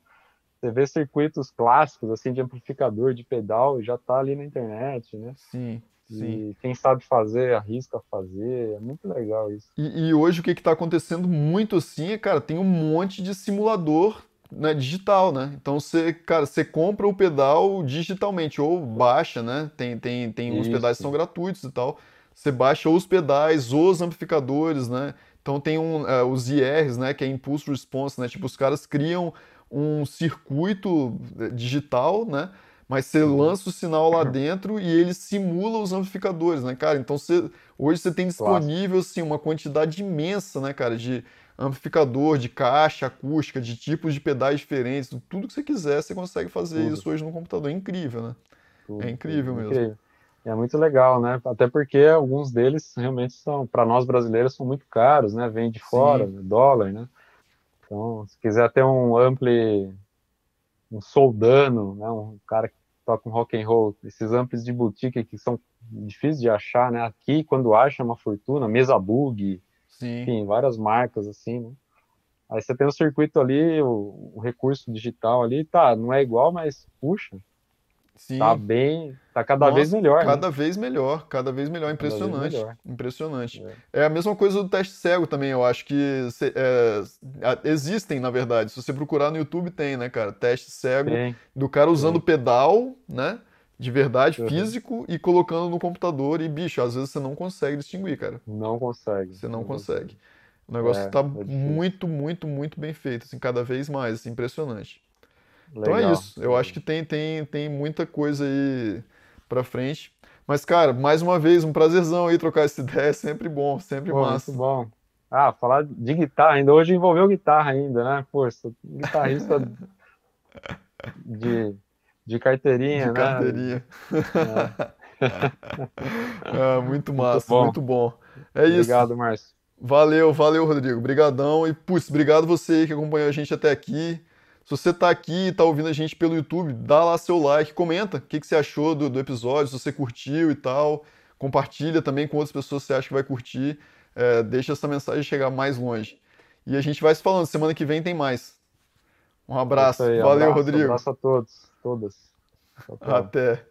Você vê circuitos clássicos, assim, de amplificador, de pedal, já tá ali na internet, né? Sim. Sim. E quem sabe fazer, arrisca fazer. É muito legal isso. E, e hoje o que está acontecendo muito assim é, cara, tem um monte de simulador né, digital, né? Então você, cara, você compra o pedal digitalmente ou baixa, né? Tem, tem, tem uns pedais que são gratuitos e tal. Você baixa os pedais, os amplificadores, né? Então tem um, uh, os IRs, né? Que é Impulse Response, né? Tipo, os caras criam um circuito eh, digital, né? Mas você uhum. lança o sinal lá dentro e ele simula os amplificadores, né, cara? Então você, hoje você tem disponível, assim, uma quantidade imensa, né, cara, de amplificador, de caixa acústica, de tipos de pedais diferentes, tudo que você quiser, você consegue fazer tudo. isso hoje no computador. É incrível, né? Tudo, é incrível mesmo. Incrível. É muito legal, né? Até porque alguns deles realmente são, para nós brasileiros, são muito caros, né? Vem de fora, Sim. dólar, né? Então, se quiser ter um ampli, um soldano, né? Um cara tocam rock and roll, esses amplos de boutique que são difíceis de achar, né? Aqui, quando acha, é uma fortuna, mesa bug, Sim. enfim, várias marcas assim, né? Aí você tem o circuito ali, o, o, recurso digital ali, tá, não é igual, mas puxa, Sim. Tá bem, tá cada Nossa, vez melhor. Né? Cada né? vez melhor, cada vez melhor, impressionante. Vez melhor. Impressionante. É. é. a mesma coisa do teste cego também, eu acho que é, existem, na verdade. Se você procurar no YouTube, tem, né, cara? Teste cego tem. do cara usando tem. pedal, né? De verdade, uhum. físico, e colocando no computador. E, bicho, às vezes você não consegue distinguir, cara. Não consegue. Você não, não consegue. consegue. O negócio é, tá é muito, muito, muito bem feito, assim, cada vez mais, assim, impressionante. Legal. Então é isso. Eu acho que tem, tem, tem muita coisa aí pra frente. Mas, cara, mais uma vez, um prazerzão aí trocar essa <laughs> ideia. É sempre bom, sempre Pô, massa. Muito bom. Ah, falar de guitarra ainda. Hoje envolveu guitarra ainda, né? Pô, guitarrista <laughs> de, de carteirinha, de né? carteirinha. É. <laughs> ah, muito massa, muito bom. muito bom. É Obrigado, isso. Obrigado, Márcio. Valeu, valeu, Rodrigo. Obrigadão. E, putz, obrigado você que acompanhou a gente até aqui. Se você está aqui e está ouvindo a gente pelo YouTube, dá lá seu like, comenta o que, que você achou do, do, episódio, se você curtiu e tal. Compartilha também com outras pessoas que você acha que vai curtir. É, deixa essa mensagem chegar mais longe. E a gente vai se falando. Semana que vem tem mais. Um abraço. Aí, Valeu, abraço, Rodrigo. Um abraço a todos, todas. Até.